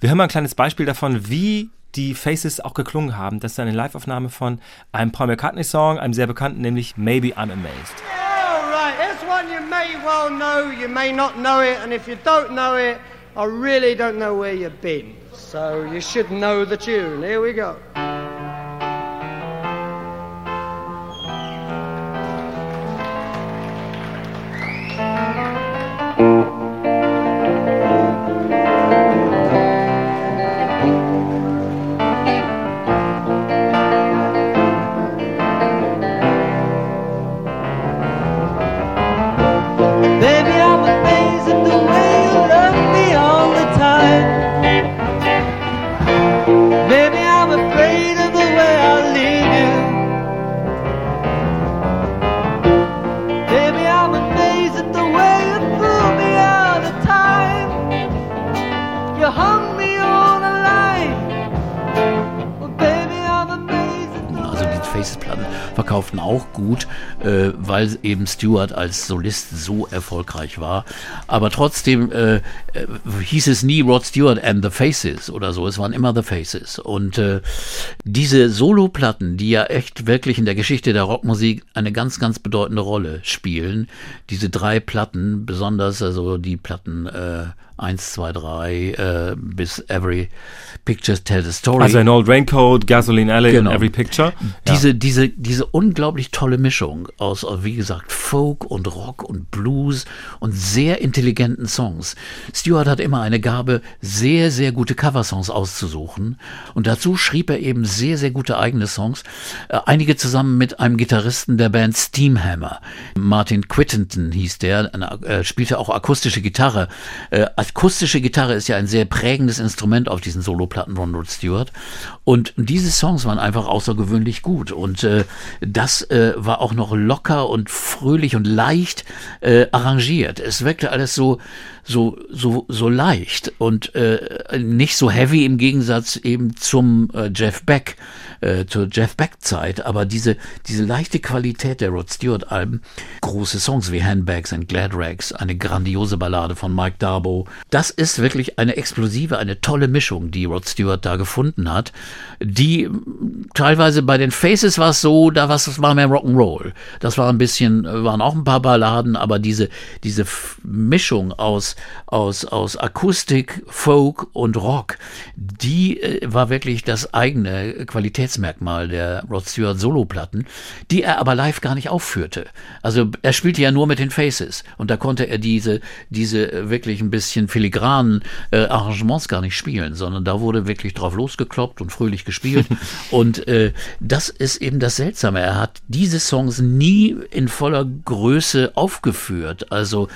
Wir hören mal ein kleines Beispiel davon, wie die Faces auch geklungen haben. Das ist eine Liveaufnahme von einem Paul McCartney-Song, einem sehr bekannten, nämlich Maybe I'm Amazed. All right, this one you may well know, you may not know it, and if you don't know it, I really don't know where you've been. So you should know the tune. Here we go. Verkauften auch gut, äh, weil eben Stewart als Solist so erfolgreich war. Aber trotzdem äh, äh, hieß es nie Rod Stewart and the Faces oder so. Es waren immer the Faces. Und äh, diese Solo-Platten, die ja echt wirklich in der Geschichte der Rockmusik eine ganz, ganz bedeutende Rolle spielen, diese drei Platten, besonders also die Platten äh, 1, 2, 3 äh, bis Every Picture Tells a Story. Also ein Old Raincoat, Gasoline Alley Genau. Every Picture. Diese, diese, diese unglaublich tolle Mischung aus, aus, wie gesagt, Folk und Rock und Blues und sehr intelligenten Songs. Stewart hat immer eine Gabe, sehr, sehr gute Coversongs auszusuchen. Und dazu schrieb er eben sehr, sehr gute eigene Songs. Äh, einige zusammen mit einem Gitarristen der Band Steamhammer. Martin Quittenton hieß der, äh, spielte auch akustische Gitarre. Äh, akustische Gitarre ist ja ein sehr prägendes Instrument auf diesen Soloplatten von Rod Stewart. Und diese Songs waren einfach außergewöhnlich gut. Und äh, das äh, war auch noch locker und fröhlich und leicht äh, arrangiert. Es wirkte alles so, so, so, so leicht und äh, nicht so heavy im Gegensatz eben zum äh, Jeff Beck, äh, zur Jeff Beck-Zeit. Aber diese, diese leichte Qualität der Rod Stewart-Alben, große Songs wie Handbags and Glad Rags, eine grandiose Ballade von Mike Darbo, das ist wirklich eine explosive, eine tolle Mischung, die Rod Stewart da gefunden hat, die mm, teilweise bei den Faces war es so, da war es war mehr Rock'n'Roll. Das war ein bisschen, äh, waren auch ein paar Balladen, aber diese, diese Mischung aus, aus, aus Akustik, Folk und Rock, die äh, war wirklich das eigene Qualitätsmerkmal der Rod Stewart Soloplatten, die er aber live gar nicht aufführte. Also er spielte ja nur mit den Faces und da konnte er diese, diese äh, wirklich ein bisschen filigranen äh, Arrangements gar nicht spielen, sondern da wurde wirklich drauf losgekloppt und fröhlich gespielt. und äh, das ist eben das Seltsame. Er hat diese Songs nie in voller Größe aufgeführt. Also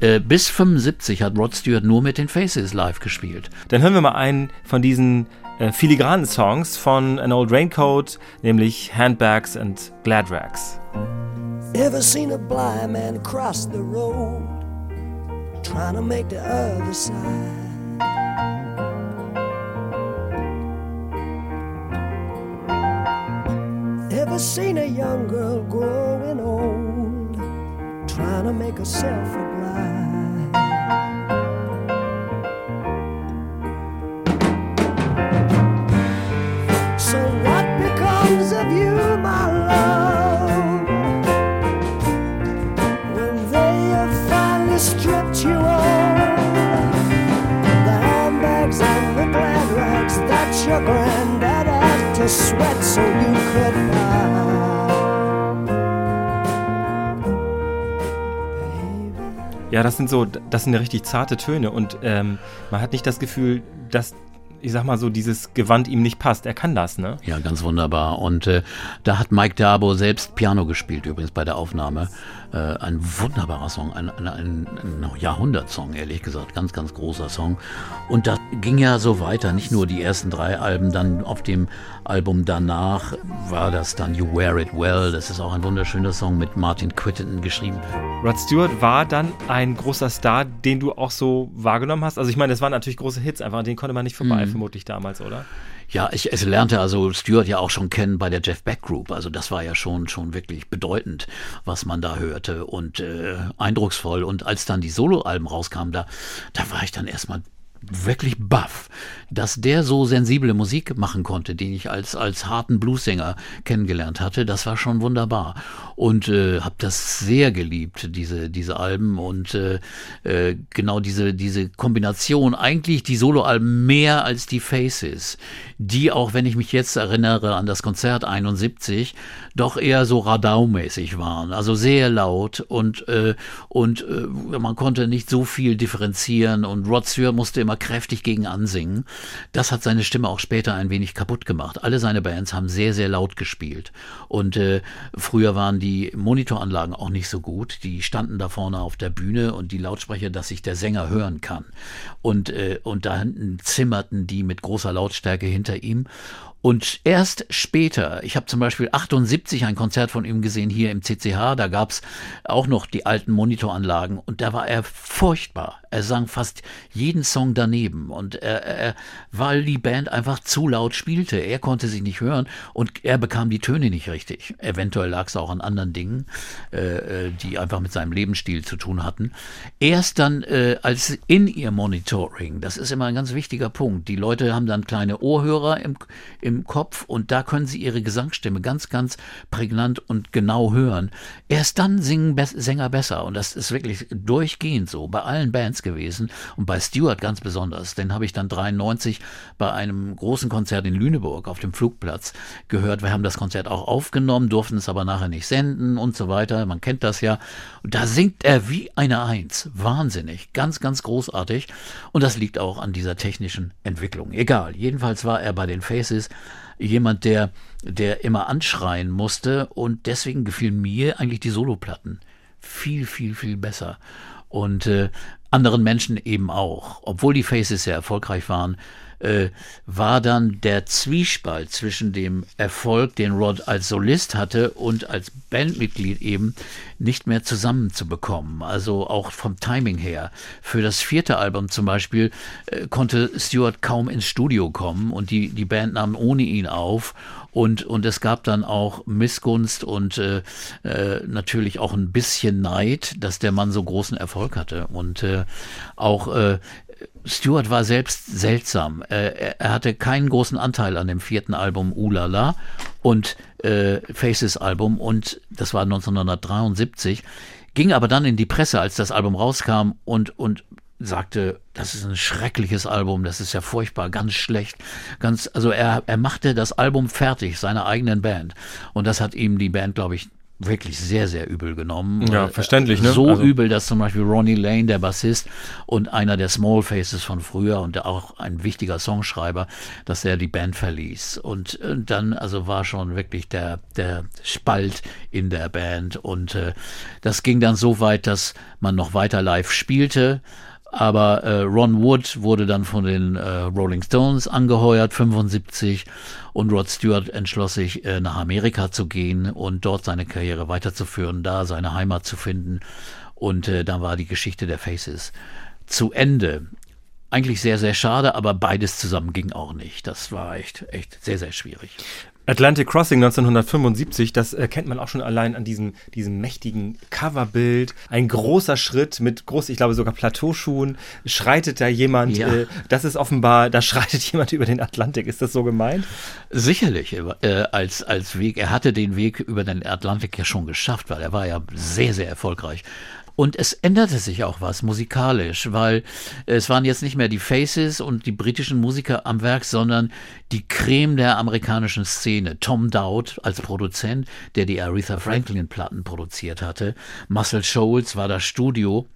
äh, bis 75 hat Rod Stewart nur mit den Faces live gespielt. Dann hören wir mal einen von diesen äh, filigranen Songs von An Old Raincoat, nämlich Handbags and Glad Rags. Ever seen a blind man cross the road, trying to make the other side? Ever seen a young girl growing old, trying to make herself a bride? So you could buy. Ja, das sind so, das sind richtig zarte Töne und ähm, man hat nicht das Gefühl, dass, ich sag mal so, dieses Gewand ihm nicht passt. Er kann das, ne? Ja, ganz wunderbar. Und äh, da hat Mike Darbo selbst Piano gespielt, übrigens bei der Aufnahme. Äh, ein wunderbarer Song, ein, ein, ein, ein Jahrhundertsong, ehrlich gesagt. Ganz, ganz großer Song. Und das ging ja so weiter. Nicht nur die ersten drei Alben, dann auf dem Album danach war das dann You Wear It Well. Das ist auch ein wunderschöner Song mit Martin Quittenton geschrieben. Rod Stewart war dann ein großer Star, den du auch so wahrgenommen hast. Also ich meine, das waren natürlich große Hits, einfach denen konnte man nicht vorbei, vermutlich damals, oder? Ja, ich, ich lernte also Stewart ja auch schon kennen bei der Jeff Beck Group. Also das war ja schon schon wirklich bedeutend, was man da hörte und äh, eindrucksvoll. Und als dann die Soloalben rauskamen, da da war ich dann erstmal wirklich baff, dass der so sensible Musik machen konnte, den ich als als harten Bluessänger kennengelernt hatte. Das war schon wunderbar und äh, habe das sehr geliebt diese diese Alben und äh, äh, genau diese diese Kombination eigentlich die Soloalben mehr als die Faces, die auch wenn ich mich jetzt erinnere an das Konzert 71 doch eher so radaumäßig waren, also sehr laut und äh, und äh, man konnte nicht so viel differenzieren und Rod Stewart musste immer kräftig gegen ansingen. Das hat seine Stimme auch später ein wenig kaputt gemacht. Alle seine Bands haben sehr sehr laut gespielt und äh, früher waren die Monitoranlagen auch nicht so gut. Die standen da vorne auf der Bühne und die Lautsprecher, dass sich der Sänger hören kann. Und äh, und da hinten zimmerten die mit großer Lautstärke hinter ihm. Und erst später, ich habe zum Beispiel 78 ein Konzert von ihm gesehen hier im CCH, da gab's auch noch die alten Monitoranlagen und da war er furchtbar. Er sang fast jeden Song daneben und er, er, weil die Band einfach zu laut spielte. Er konnte sich nicht hören und er bekam die Töne nicht richtig. Eventuell lag es auch an anderen Dingen, äh, äh, die einfach mit seinem Lebensstil zu tun hatten. Erst dann äh, als in ihr Monitoring, das ist immer ein ganz wichtiger Punkt. Die Leute haben dann kleine Ohrhörer im, im Kopf und da können sie ihre Gesangsstimme ganz, ganz prägnant und genau hören. Erst dann singen Be Sänger besser und das ist wirklich durchgehend so bei allen Bands gewesen und bei Stewart ganz besonders. Den habe ich dann 93 bei einem großen Konzert in Lüneburg auf dem Flugplatz gehört. Wir haben das Konzert auch aufgenommen, durften es aber nachher nicht senden und so weiter. Man kennt das ja. Und da singt er wie eine Eins. Wahnsinnig. Ganz, ganz großartig. Und das liegt auch an dieser technischen Entwicklung. Egal. Jedenfalls war er bei den Faces jemand, der, der immer anschreien musste und deswegen gefielen mir eigentlich die Soloplatten viel, viel, viel besser. Und äh, anderen Menschen eben auch. Obwohl die Faces sehr erfolgreich waren, äh, war dann der Zwiespalt zwischen dem Erfolg, den Rod als Solist hatte und als Bandmitglied eben nicht mehr zusammenzubekommen. Also auch vom Timing her. Für das vierte Album zum Beispiel äh, konnte Stewart kaum ins Studio kommen und die, die Band nahm ohne ihn auf. Und, und es gab dann auch Missgunst und äh, äh, natürlich auch ein bisschen Neid, dass der Mann so großen Erfolg hatte. Und äh, auch äh, Stewart war selbst seltsam. Äh, er, hatte keinen großen Anteil an dem vierten Album Ulala und äh, Faces Album und das war 1973, ging aber dann in die Presse, als das Album rauskam und, und sagte, das ist ein schreckliches Album, das ist ja furchtbar, ganz schlecht, ganz, also er, er machte das Album fertig, seiner eigenen Band und das hat ihm die Band, glaube ich, wirklich sehr, sehr übel genommen. Ja, Äh, verständlich, ne? So Also- übel, dass zum Beispiel Ronnie Lane, der Bassist und einer der Small Faces von früher und auch ein wichtiger Songschreiber, dass er die Band verließ. Und, äh, dann, also war schon wirklich der, der Spalt in der Band. Und äh, das ging dann so weit, dass man noch weiter live spielte. Aber äh, Ron Wood wurde dann von den äh, Rolling Stones angeheuert, 75, und Rod Stewart entschloss sich, äh, nach Amerika zu gehen und dort seine Karriere weiterzuführen, da seine Heimat zu finden. Und äh, dann war die Geschichte der Faces zu Ende. Eigentlich sehr, sehr schade, aber beides zusammen ging auch nicht. Das war echt, echt sehr, sehr schwierig. Atlantic Crossing 1975, das äh, kennt man auch schon allein an diesem, diesem mächtigen Coverbild. Ein großer Schritt mit groß, ich glaube sogar Plateauschuhen. Schreitet da jemand, Ja. äh, das ist offenbar, da schreitet jemand über den Atlantik. Ist das so gemeint? Sicherlich, äh, als, als Weg. Er hatte den Weg über den Atlantik ja schon geschafft, weil er war ja sehr, sehr erfolgreich. Und es änderte sich auch was musikalisch, weil es waren jetzt nicht mehr die Faces und die britischen Musiker am Werk, sondern die Creme der amerikanischen Szene. Tom Dowd als Produzent, der die Aretha Franklin-Platten produziert hatte. Muscle Shoals war das Studio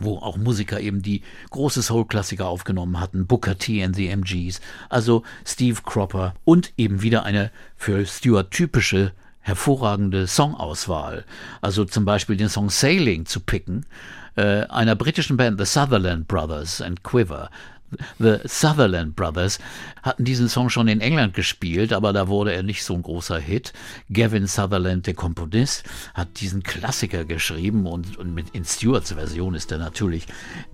wo auch Musiker eben die große Soul-Klassiker aufgenommen hatten, Booker T and the MGs, also Steve Cropper und eben wieder eine für Stewart typische hervorragende Songauswahl. Also zum Beispiel den Song Sailing zu picken, äh, einer britischen Band, The Sutherland Brothers and Quiver. The Sutherland Brothers hatten diesen Song schon in England gespielt, aber da wurde er nicht so ein großer Hit. Gavin Sutherland, der Komponist, hat diesen Klassiker geschrieben und, und mit in Stewarts Version ist er natürlich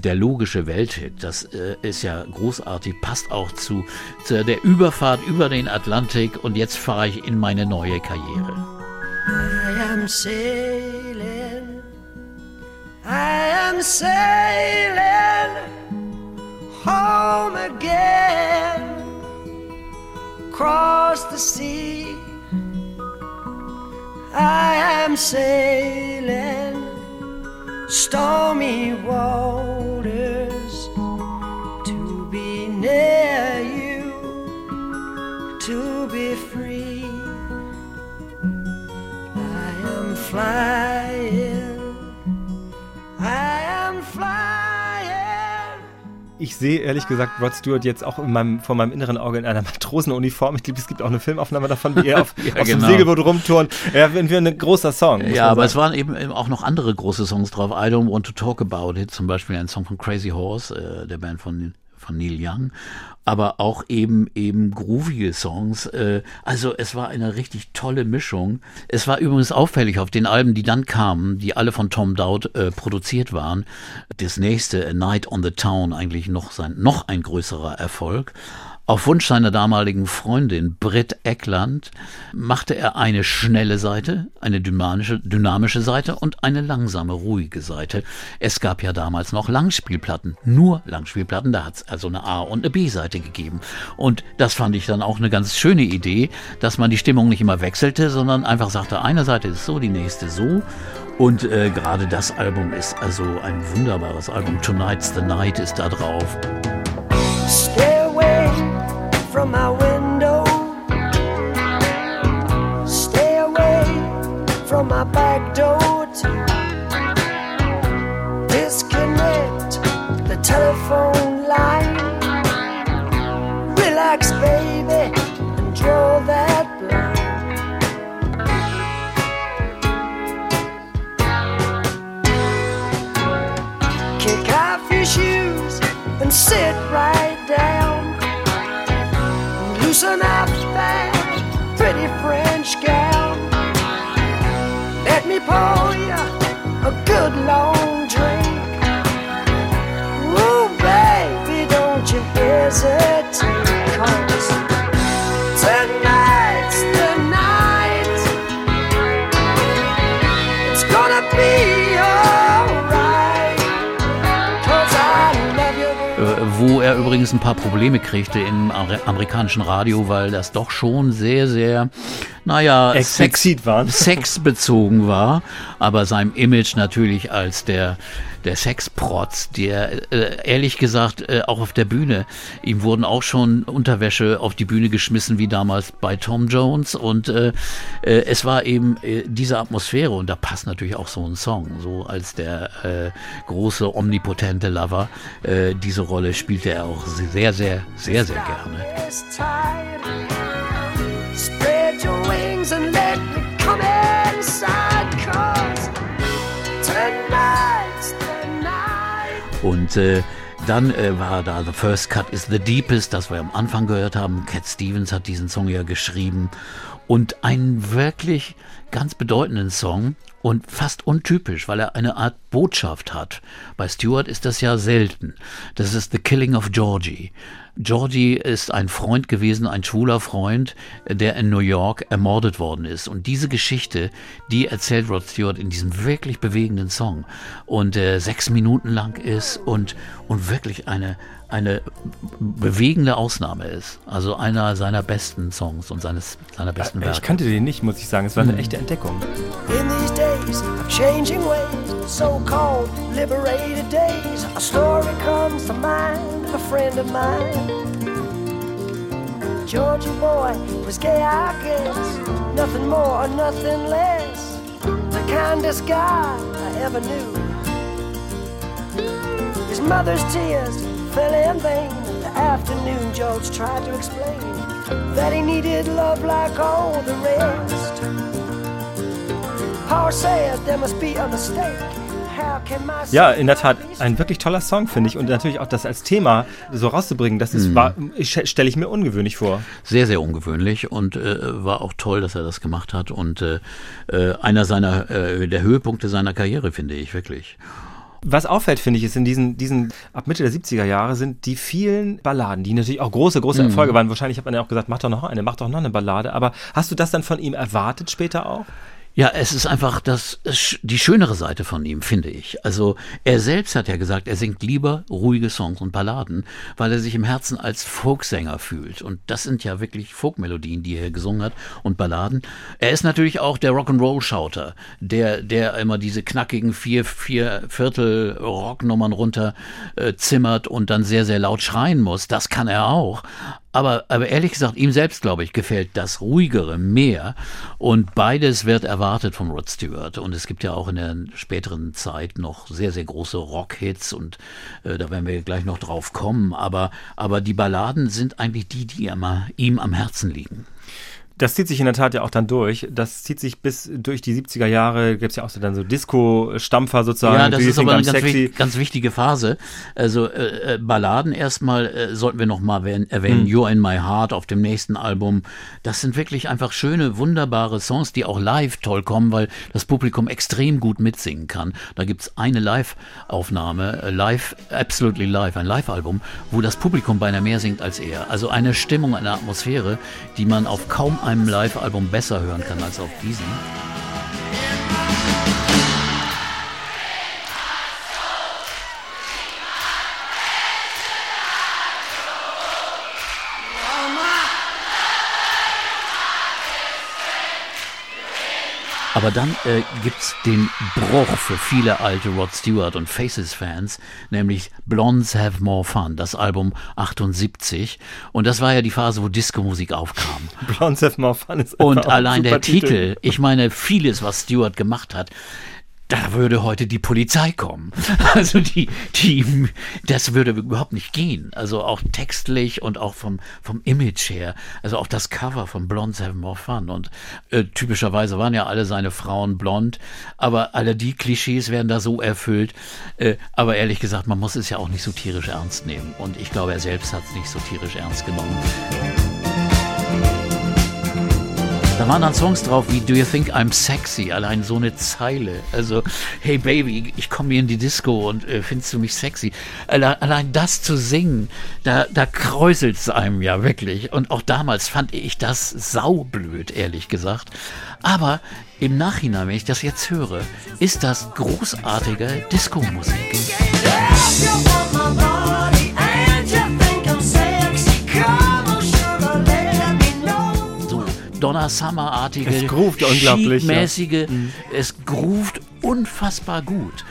der logische Welthit. Das äh, ist ja großartig, passt auch zu, zu der Überfahrt über den Atlantik und jetzt fahre ich in meine neue Karriere. I am sailing, I am sailing home again, across the sea. I am sailing stormy waters Ich sehe ehrlich gesagt Rod Stewart jetzt auch in meinem, vor meinem inneren Auge in einer Matrosenuniform. Ich glaube, es gibt auch eine Filmaufnahme davon, wie er auf, Ja, auf dem genau. Segelboot rumturnt. Ja, irgendwie ein großer Song. Ja, aber es sagen. waren eben eben auch noch andere große Songs drauf. I Don't Want to Talk About It, zum Beispiel ein Song von Crazy Horse, äh, der Band von, von Neil Young. Aber auch eben eben groovige Songs. Äh, also es war eine richtig tolle Mischung. Es war übrigens auffällig auf den Alben, die dann kamen, die alle von Tom Dowd äh, produziert waren. Das nächste, A Night on the Town, eigentlich noch sein noch ein größerer Erfolg. Auf Wunsch seiner damaligen Freundin Britt Eckland machte er eine schnelle Seite, eine dynamische, dynamische Seite und eine langsame, ruhige Seite. Es gab ja damals noch Langspielplatten, nur Langspielplatten, da hat es also eine A- und eine B-Seite gegeben. Und das fand ich dann auch eine ganz schöne Idee, dass man die Stimmung nicht immer wechselte, sondern einfach sagte, eine Seite ist so, die nächste so. Und äh, gerade das Album ist also ein wunderbares Album. Tonight's the Night ist da drauf. From my window. Stay away from my back door. Disconnect the telephone line. Relax, baby, and draw that blind. Kick off your shoes and sit right. Loosen up that pretty French gal. Let me pour you a good long drink. Ooh, baby, don't you hesitate. Übrigens ein paar Probleme kriegte im Amer- amerikanischen Radio, weil das doch schon sehr, sehr, naja, Explizit waren. sexbezogen war, aber seinem Image natürlich als der der Sexprotz, der äh, ehrlich gesagt äh, auch auf der Bühne, ihm wurden auch schon Unterwäsche auf die Bühne geschmissen, wie damals bei Tom Jones und äh, äh, es war eben äh, diese Atmosphäre und da passt natürlich auch so ein Song, so als der äh, große, omnipotente Lover, diese Rolle spielte er auch sehr, sehr, sehr, sehr gerne. Und äh, dann äh, war da The First Cut is the Deepest, das wir am Anfang gehört haben. Cat Stevens hat diesen Song ja geschrieben. und einen wirklich ganz bedeutenden Song und fast untypisch, weil er eine Art Botschaft hat. Bei Stewart ist das ja selten. Das ist The Killing of Georgie. Georgie ist ein Freund gewesen, ein schwuler Freund, der in New York ermordet worden ist. Und diese Geschichte, die erzählt Rod Stewart in diesem wirklich bewegenden Song. Und äh, sechs Minuten lang ist und, und wirklich eine, eine bewegende Ausnahme ist. Also einer seiner besten Songs und seines, seiner besten Ich Werke. kannte den nicht, muss ich sagen. Es war eine echte Entdeckung. In these days of changing ways, so-called liberated days, a story comes to mind of a friend of mine. Georgie boy was gay, I guess, nothing more or nothing less. The kindest guy I ever knew. His mother's tears fell in vain. The afternoon George tried to explain that he needed love like all the rest. Power said there must be a mistake. How can my Ja, in der Tat, ein wirklich toller Song, finde ich. Und natürlich auch das als Thema so rauszubringen, das ist, war, ich- stelle ich mir ungewöhnlich vor. Sehr, sehr ungewöhnlich und äh, war auch toll, dass er das gemacht hat. Und äh, äh, einer seiner, äh, der Höhepunkte seiner Karriere, finde ich, wirklich. Was auffällt, finde ich, ist in diesen, diesen, ab Mitte der 70er Jahre sind die vielen Balladen, die natürlich auch große, große Erfolge waren. Wahrscheinlich hat man ja auch gesagt, mach doch noch eine, mach doch noch eine Ballade. Aber hast du das dann von ihm erwartet später auch? Ja, es ist einfach das, die schönere Seite von ihm, finde ich. Also er selbst hat ja gesagt, er singt lieber ruhige Songs und Balladen, weil er sich im Herzen als Folksänger fühlt. Und das sind ja wirklich Folkmelodien, die er gesungen hat und Balladen. Er ist natürlich auch der Rock'n'Roll-Schauter, der, der immer diese knackigen vier, vier Viertel Rocknummern runter äh, zimmert und dann sehr, sehr laut schreien muss. Das kann er auch. Aber, aber ehrlich gesagt, ihm selbst, glaube ich, gefällt das Ruhigere mehr. Und beides wird erwartet von Rod Stewart. Und es gibt ja auch in der späteren Zeit noch sehr, sehr große Rock-Hits. Und äh, da werden wir gleich noch drauf kommen. Aber, aber die Balladen sind eigentlich die, die immer, ihm am Herzen liegen. Das zieht sich in der Tat ja auch dann durch. Das zieht sich bis durch die 70er Jahre. Gibt es ja auch so dann so Disco-Stampfer sozusagen. Ja, das ist aber eine ganz, ganz wichtige Phase. Also äh, äh, Balladen erstmal äh, sollten wir noch mal erwähnen, erwähnen You're in My Heart auf dem nächsten Album. Das sind wirklich einfach schöne, wunderbare Songs, die auch live toll kommen, weil das Publikum extrem gut mitsingen kann. Da gibt's eine Live-Aufnahme, äh, live, absolutely live, ein Live-Album, wo das Publikum beinahe mehr singt als er. Also eine Stimmung, eine Atmosphäre, die man auf kaum einem Live-Album besser hören kann als auf diesem. Aber dann äh, gibt's den Bruch für viele alte Rod Stewart und Faces-Fans, nämlich Blondes Have More Fun, das Album 78. Und das war ja die Phase, wo Disco-Musik aufkam. Blondes Have More Fun ist Und allein der super Titel, ich meine, vieles, was Stewart gemacht hat, da würde heute die Polizei kommen. Also die, die, das würde überhaupt nicht gehen. Also auch textlich und auch vom, vom Image her. Also auch das Cover von Blondes Have More Fun. Und äh, typischerweise waren ja alle seine Frauen blond, aber alle die Klischees werden da so erfüllt. Äh, aber ehrlich gesagt, man muss es ja auch nicht so tierisch ernst nehmen. Und ich glaube, er selbst hat es nicht so tierisch ernst genommen. Da waren dann Songs drauf wie Do You Think I'm Sexy? Allein so eine Zeile. Also, hey Baby, ich komme hier in die Disco und äh, findest du mich sexy? Alle, allein das zu singen, da, da kräuselt es einem ja wirklich. Und auch damals fand ich das saublöd, ehrlich gesagt. Aber im Nachhinein, wenn ich das jetzt höre, ist das großartige Disco-Musik. so Donna Summer-artige, Es groovt unglaublich, ja. mäßige, es groovt unfassbar gut.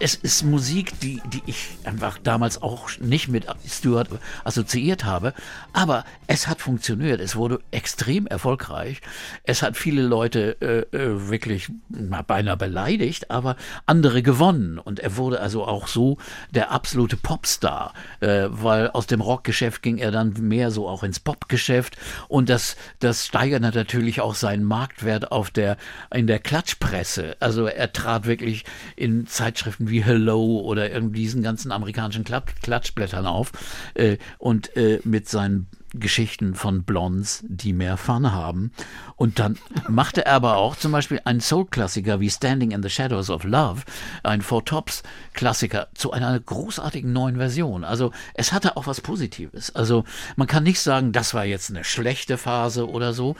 Es ist Musik, die, die ich einfach damals auch nicht mit Stewart assoziiert habe, aber es hat funktioniert. Es wurde extrem erfolgreich. Es hat viele Leute äh, äh, wirklich na, beinahe beleidigt, aber andere gewonnen. Und er wurde also auch so der absolute Popstar, äh, weil aus dem Rockgeschäft ging er dann mehr so auch ins Popgeschäft und das, das steigert natürlich auch seinen Marktwert auf der, in der Klatschpresse. Also er trat wirklich in Zeitschriften wie Hello oder irgendwie diesen ganzen amerikanischen Klat Klatschblättern auf äh, und äh, mit seinen Geschichten von Blondes, die mehr Fun haben. Und dann machte er aber auch zum Beispiel einen Soul-Klassiker wie Standing in the Shadows of Love, ein Four Tops-Klassiker, zu einer großartigen neuen Version. Also es hatte auch was Positives. Also man kann nicht sagen, das war jetzt eine schlechte Phase oder so.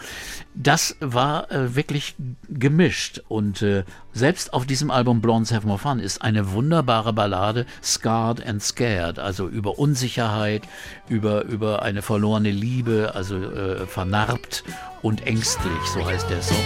Das war äh, wirklich gemischt. Und äh, selbst auf diesem Album Blondes Have More Fun ist eine wunderbare Ballade, Scarred and Scared, also über Unsicherheit, über, über eine verlorene Liebe, also äh, vernarbt und ängstlich, so heißt der Song.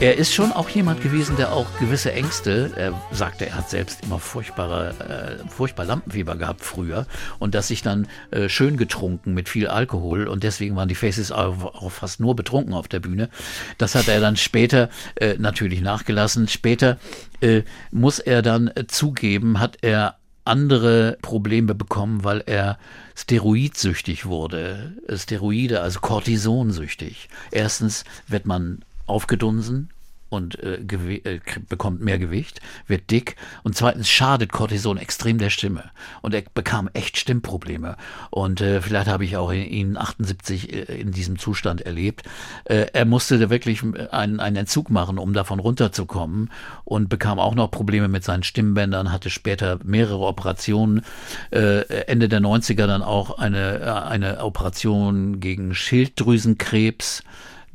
Er ist schon auch jemand gewesen, der auch gewisse Ängste, er sagte, er hat selbst immer furchtbare, äh, furchtbar Lampenfieber gehabt früher und das sich dann äh, schön getrunken mit viel Alkohol und deswegen waren die Faces auch, auch fast nur betrunken auf der Bühne. Das hat er dann später äh, natürlich nachgelassen. Später äh, muss er dann äh, zugeben, hat er andere Probleme bekommen, weil er steroidsüchtig wurde. Steroide, also Cortisonsüchtig. Erstens wird man aufgedunsen und äh, äh, bekommt mehr Gewicht, wird dick und zweitens schadet Cortison extrem der Stimme und er bekam echt Stimmprobleme und äh, vielleicht habe ich auch ihn 78 äh, in diesem Zustand erlebt. Äh, er musste da wirklich einen, einen Entzug machen, um davon runterzukommen und bekam auch noch Probleme mit seinen Stimmbändern, hatte später mehrere Operationen, äh, Ende der 90er dann auch eine, äh, eine Operation gegen Schilddrüsenkrebs.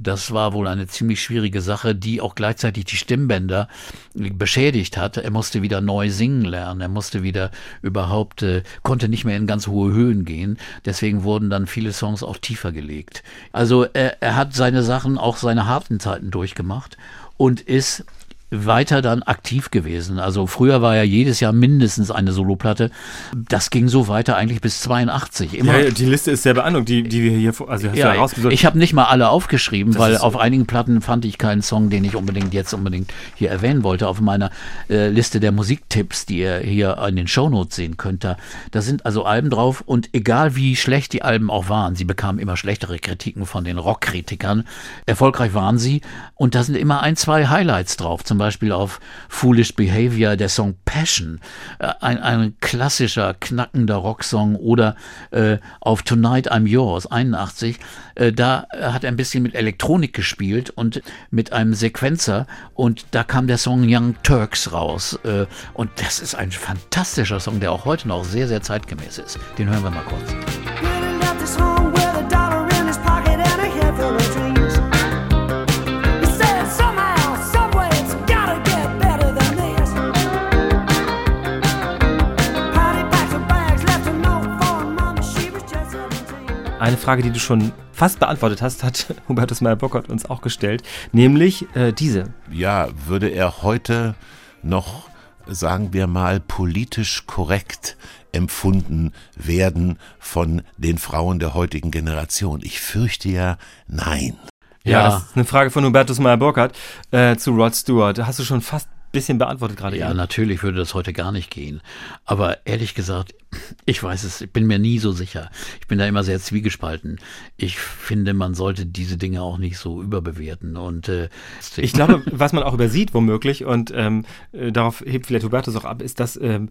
Das war wohl eine ziemlich schwierige Sache, die auch gleichzeitig die Stimmbänder beschädigt hat. Er musste wieder neu singen lernen. Er musste wieder überhaupt, äh, konnte nicht mehr in ganz hohe Höhen gehen. Deswegen wurden dann viele Songs auch tiefer gelegt. Also er, er hat seine Sachen, auch seine harten Zeiten durchgemacht und ist weiter dann aktiv gewesen. Also früher war ja jedes Jahr mindestens eine Soloplatte. Das ging so weiter eigentlich bis 82. Immer Ja, die Liste ist sehr beeindruckend, die, die wir hier, also hast ja, ja rausgesucht. ich habe nicht mal alle aufgeschrieben, Das weil auf einigen Platten fand ich keinen Song, den ich unbedingt jetzt unbedingt hier erwähnen wollte. Auf meiner äh, Liste der Musiktipps, die ihr hier in den Shownotes sehen könnt, da, da sind also Alben drauf und egal wie schlecht die Alben auch waren, sie bekamen immer schlechtere Kritiken von den Rockkritikern. Erfolgreich waren sie und da sind immer ein, zwei Highlights drauf, zum Beispiel auf Foolish Behavior der Song Passion, äh, ein, ein klassischer, knackender Rocksong oder äh, auf Tonight I'm Yours, 81, äh, da hat er ein bisschen mit Elektronik gespielt und mit einem Sequenzer und da kam der Song Young Turks raus äh, und das ist ein fantastischer Song, der auch heute noch sehr, sehr zeitgemäß ist. Den hören wir mal kurz. Eine Frage, die du schon fast beantwortet hast, hat Hubertus Meyer-Bockert uns auch gestellt, nämlich äh, diese. Ja, würde er heute noch, sagen wir mal, politisch korrekt empfunden werden von den Frauen der heutigen Generation? Ich fürchte ja, nein. Ja, das ist eine Frage von Hubertus Meyer-Bockert äh, zu Rod Stewart. Hast du schon fast ein bisschen beantwortet gerade Ja, eben. natürlich würde das heute gar nicht gehen. Aber ehrlich gesagt, ich weiß es, ich bin mir nie so sicher. Ich bin da immer sehr zwiegespalten. Ich finde, man sollte diese Dinge auch nicht so überbewerten. Und äh, Ich glaube, was man auch übersieht, womöglich, und ähm, äh, darauf hebt vielleicht Hubertus auch ab, ist, dass ähm,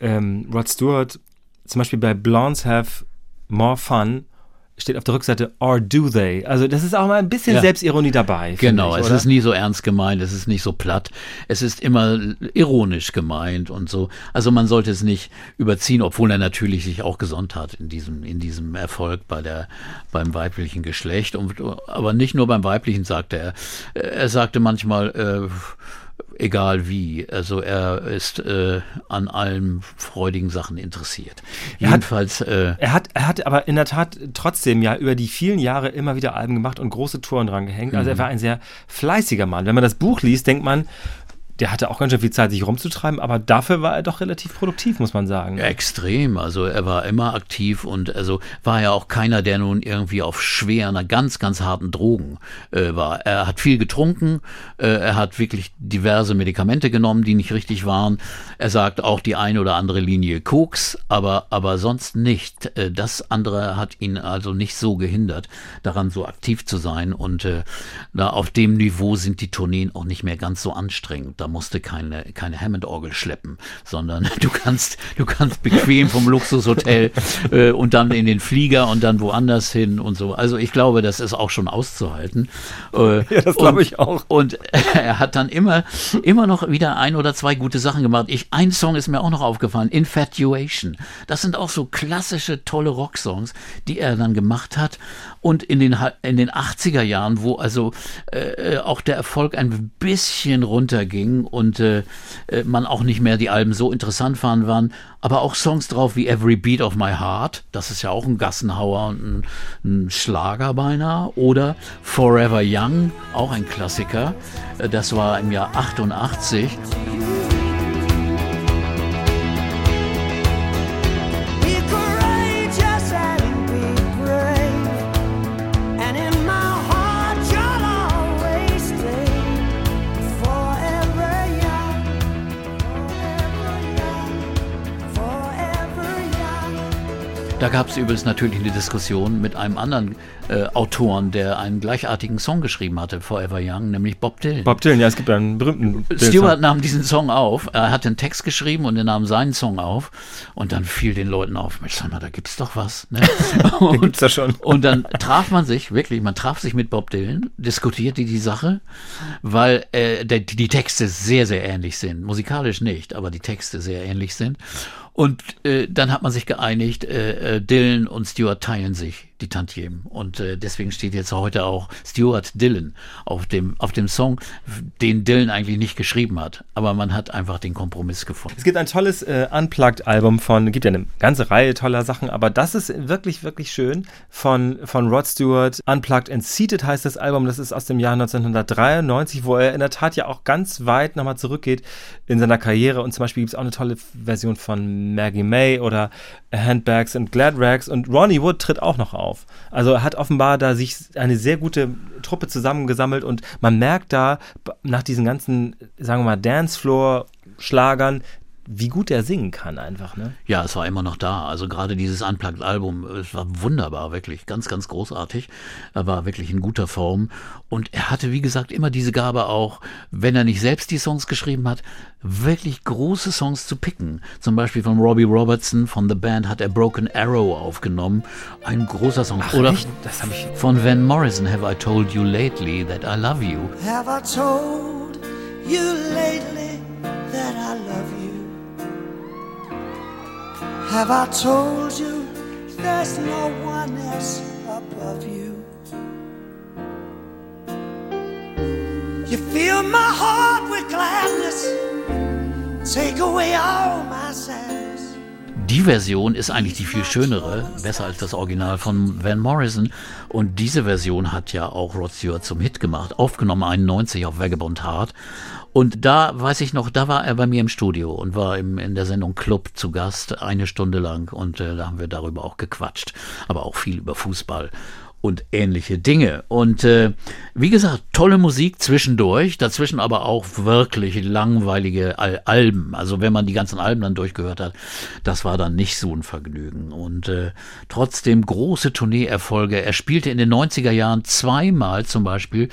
ähm, Rod Stewart zum Beispiel bei Blondes Have More Fun steht auf der Rückseite or do they? Also das ist auch mal ein bisschen Ja. Selbstironie dabei. Genau, ich, es ist nie so ernst gemeint, es ist nicht so platt, es ist immer ironisch gemeint und so. Also man sollte es nicht überziehen, obwohl er natürlich sich auch gesonnt hat in diesem, in diesem Erfolg bei der, beim weiblichen Geschlecht. Und, aber nicht nur beim weiblichen, sagte er. Er sagte manchmal, äh, egal wie. Also er ist äh, an allen freudigen Sachen interessiert. Er hat- Jedenfalls, äh, Er hat, er hat aber in der Tat trotzdem ja über die vielen Jahre immer wieder Alben gemacht und große Touren dran gehängt. Also Mhm. er war ein sehr fleißiger Mann. Wenn man das Buch liest, denkt man, der hatte auch ganz schön viel Zeit, sich rumzutreiben, aber dafür war er doch relativ produktiv, muss man sagen. Extrem, also er war immer aktiv und also war ja auch keiner, der nun irgendwie auf schweren, ganz, ganz harten Drogen äh, war. Er hat viel getrunken, äh, er hat wirklich diverse Medikamente genommen, die nicht richtig waren. Er sagt auch die eine oder andere Linie Koks, aber, aber sonst nicht. Äh, das andere hat ihn also nicht so gehindert, daran so aktiv zu sein und äh, da auf dem Niveau sind die Tourneen auch nicht mehr ganz so anstrengend. Da musste keine, keine Hammond-Orgel schleppen, sondern du kannst, du kannst bequem vom Luxushotel äh, und dann in den Flieger und dann woanders hin und so. Also ich glaube, das ist auch schon auszuhalten. Äh, Ja, das glaube ich auch. Und er hat dann immer, immer noch wieder ein oder zwei gute Sachen gemacht. Ich, ein Song ist mir auch noch aufgefallen, Infatuation. Das sind auch so klassische, tolle Rocksongs, die er dann gemacht hat. Und in den, in den 80er Jahren, wo also äh, auch der Erfolg ein bisschen runterging und äh, äh, man auch nicht mehr die Alben so interessant fanden, waren aber auch Songs drauf wie Every Beat of My Heart, das ist ja auch ein Gassenhauer und ein, ein Schlager beinahe, oder Forever Young, auch ein Klassiker, Äh, das war im Jahr 88. Da gab es übrigens natürlich eine Diskussion mit einem anderen äh, Autoren, der einen gleichartigen Song geschrieben hatte, Forever Young, nämlich Bob Dylan. Bob Dylan, ja, es gibt einen berühmten Stewart nahm diesen Song auf, er hat den Text geschrieben und er nahm seinen Song auf und dann fiel den Leuten auf, Mensch, sag mal, da gibt's doch was. Ne? Und, gibt's da schon. und dann traf man sich, wirklich, man traf sich mit Bob Dylan, diskutierte die Sache, weil äh, der, die Texte sehr, sehr ähnlich sind. Musikalisch nicht, aber die Texte sehr ähnlich sind. Und äh, dann hat man sich geeinigt, äh, äh, Dylan und Stewart teilen sich die Tantiemen. Und äh, deswegen steht jetzt heute auch Stewart Dylan auf dem, auf dem Song, den Dylan eigentlich nicht geschrieben hat. Aber man hat einfach den Kompromiss gefunden. Es gibt ein tolles äh, Unplugged-Album von, gibt ja eine ganze Reihe toller Sachen, aber das ist wirklich, wirklich schön von, von Rod Stewart. Unplugged and Seated heißt das Album, das ist aus dem Jahr 1993, wo er in der Tat ja auch ganz weit nochmal zurückgeht in seiner Karriere und zum Beispiel gibt es auch eine tolle Version von Maggie May oder Handbags and Glad Rags und Ronnie Wood tritt auch noch auf. Also er hat offenbar da sich eine sehr gute Truppe zusammengesammelt und man merkt da nach diesen ganzen, sagen wir mal, Dancefloor-Schlagern, wie gut er singen kann einfach, ne? Ja, es war immer noch da. Also gerade dieses Unplugged-Album, es war wunderbar, wirklich. Ganz, ganz großartig. Er war wirklich in guter Form. Und er hatte, wie gesagt, immer diese Gabe auch, wenn er nicht selbst die Songs geschrieben hat, wirklich große Songs zu picken. Zum Beispiel von Robbie Robertson von The Band hat er Broken Arrow aufgenommen. Ein großer Song. Oder echt? Das hab ich- von Van Morrison, Have I Told You Lately That I Love You. Have I told you lately that I love you? Have I told you there's no one else above you? You fill my heart with gladness, take away all my sadness. Die Version ist eigentlich die viel schönere, besser als das Original von Van Morrison. Und diese Version hat ja auch Rod Stewart zum Hit gemacht, aufgenommen 91 auf Vagabond Heart. Und da weiß ich noch, da war er bei mir im Studio und war im, in der Sendung Club zu Gast, eine Stunde lang. Und äh, da haben wir darüber auch gequatscht, aber auch viel über Fußball und ähnliche Dinge. Und äh, wie gesagt, tolle Musik zwischendurch, dazwischen aber auch wirklich langweilige Al Alben. Also wenn man die ganzen Alben dann durchgehört hat, das war dann nicht so ein Vergnügen. Und äh, trotzdem große Tourneeerfolge. Er spielte in den 90er Jahren zweimal zum Beispiel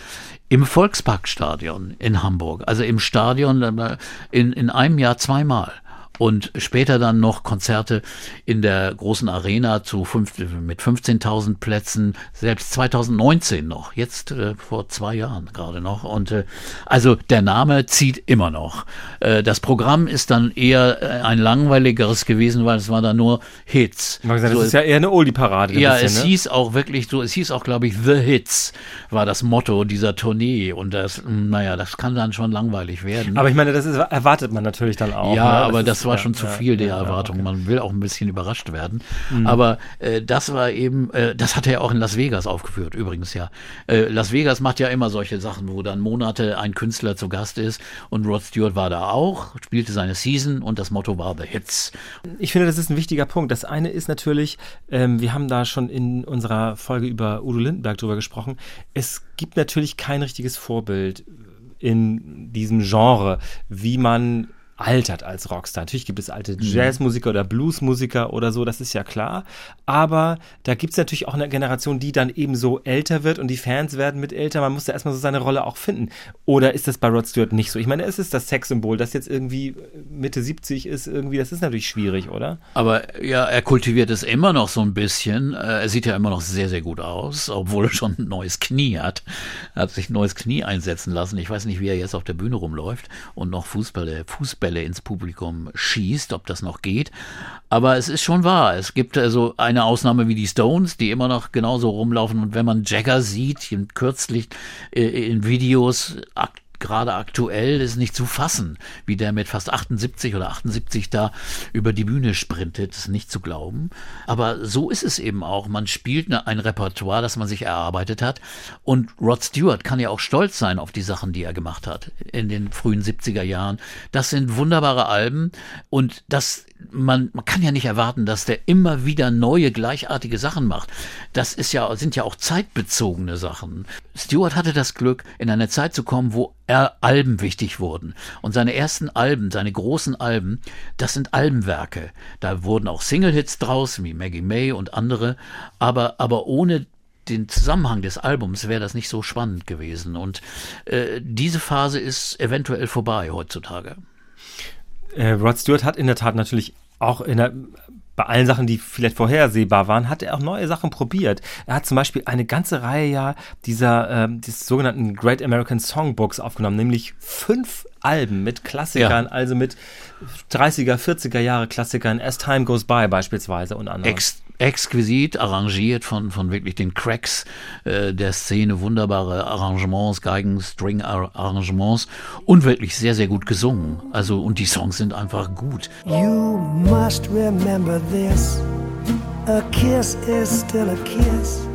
im Volksparkstadion in Hamburg. Also im Stadion äh, in, in einem Jahr zweimal und später dann noch Konzerte in der großen Arena zu fünf, mit 15.000 Plätzen, selbst 2019 noch, jetzt äh, vor zwei Jahren gerade noch. Und äh, also der Name zieht immer noch. Äh, das Programm ist dann eher äh, ein langweiligeres gewesen, weil es war dann nur Hits. Man gesagt, So, das ist ja eher eine Oldie-Parade. ein ja, bisschen, es ne? hieß auch wirklich so, es hieß auch, glaube ich, The Hits war das Motto dieser Tournee. Und das, mh, naja, das kann dann schon langweilig werden. Aber ich meine, das ist, erwartet man natürlich dann auch. ja, ne? Aber das war ja, schon zu viel der Erwartung. okay. Man will auch ein bisschen überrascht werden. Aber äh, das war eben, äh, das hat er ja auch in Las Vegas aufgeführt, übrigens ja. Äh, Las Vegas macht ja immer solche Sachen, wo dann Monate ein Künstler zu Gast ist und Rod Stewart war da auch, spielte seine Season und das Motto war The Hits. Ich finde, das ist ein wichtiger Punkt. Das eine ist natürlich, ähm, wir haben da schon in unserer Folge über Udo Lindenberg drüber gesprochen. Es gibt natürlich kein richtiges Vorbild in diesem Genre, wie man altert als Rockstar. Natürlich gibt es alte Jazzmusiker oder Bluesmusiker oder so, das ist ja klar. Aber da gibt es natürlich auch eine Generation, die dann eben so älter wird und die Fans werden mit älter. Man muss da erstmal so seine Rolle auch finden. Oder ist das bei Rod Stewart nicht so? Ich meine, es ist das Sexsymbol, das jetzt irgendwie Mitte 70 ist, irgendwie, das ist natürlich schwierig, oder? Aber ja, er kultiviert es immer noch so ein bisschen. Äh, Er sieht ja immer noch sehr, sehr gut aus, obwohl er schon ein neues Knie hat. Er hat sich ein neues Knie einsetzen lassen. Ich weiß nicht, wie er jetzt auf der Bühne rumläuft und noch Fußbälle, Fußbälle ins Publikum schießt, ob das noch geht. Aber es ist schon wahr. Es gibt also eine Ausnahme wie die Stones, die immer noch genauso rumlaufen. Und wenn man Jagger sieht, kürzlich äh, in Videos, ak gerade aktuell ist nicht zu fassen, wie der mit fast 78 oder 78 da über die Bühne sprintet, ist nicht zu glauben. Aber so ist es eben auch. Man spielt ne- ein Repertoire, das man sich erarbeitet hat. Und Rod Stewart kann ja auch stolz sein auf die Sachen, die er gemacht hat in den frühen 70er Jahren. Das sind wunderbare Alben und das man, man kann ja nicht erwarten, dass der immer wieder neue, gleichartige Sachen macht. Das ist ja, sind ja auch zeitbezogene Sachen. Stewart hatte das Glück, in eine Zeit zu kommen, wo er Alben wichtig wurden. Und seine ersten Alben, seine großen Alben, das sind Albenwerke. Da wurden auch Single-Hits draus, wie Maggie May und andere. Aber, aber ohne den Zusammenhang des Albums wäre das nicht so spannend gewesen. Und äh, diese Phase ist eventuell vorbei heutzutage. Äh, Rod Stewart hat in der Tat natürlich auch in der, bei allen Sachen, die vielleicht vorhersehbar waren, hat er auch neue Sachen probiert. Er hat zum Beispiel eine ganze Reihe ja dieser ähm, des sogenannten Great American Songbooks aufgenommen, nämlich fünf Alben mit Klassikern, Ja. also mit 30er, 40er Jahre Klassikern, As Time Goes By beispielsweise und anderen. Ex exquisit arrangiert von, von wirklich den Cracks äh, der Szene, wunderbare Arrangements, Geigen, String-Arrangements und wirklich sehr, sehr gut gesungen. Also, und die Songs sind einfach gut. You must remember this. A kiss is still a kiss.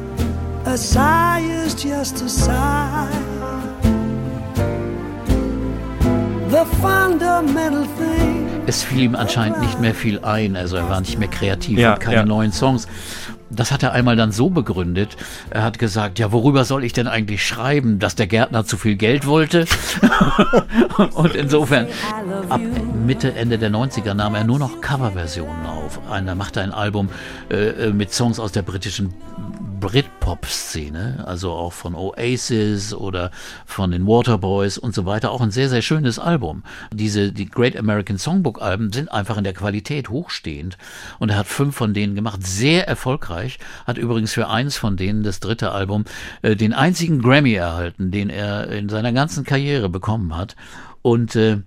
A sigh is just a sigh. Es fiel ihm anscheinend nicht mehr viel ein, also er war nicht mehr kreativ, Ja, hat keine ja. neuen Songs. Das hat er einmal dann so begründet. Er hat gesagt, ja, worüber soll ich denn eigentlich schreiben, dass der Gärtner zu viel Geld wollte? Und insofern, ab Mitte, Ende der 90er nahm er nur noch Coverversionen auf. Einer machte ein Album äh, äh, mit Songs aus der britischen Britpop-Szene, also auch von Oasis oder von den Waterboys und so weiter. Auch ein sehr, sehr schönes Album. Diese, die Great American Songbook-Alben sind einfach in der Qualität hochstehend. Und er hat fünf von denen gemacht, sehr erfolgreich. Hat übrigens für eins von denen, das dritte Album, äh, den einzigen Grammy erhalten, den er in seiner ganzen Karriere bekommen hat. Und äh,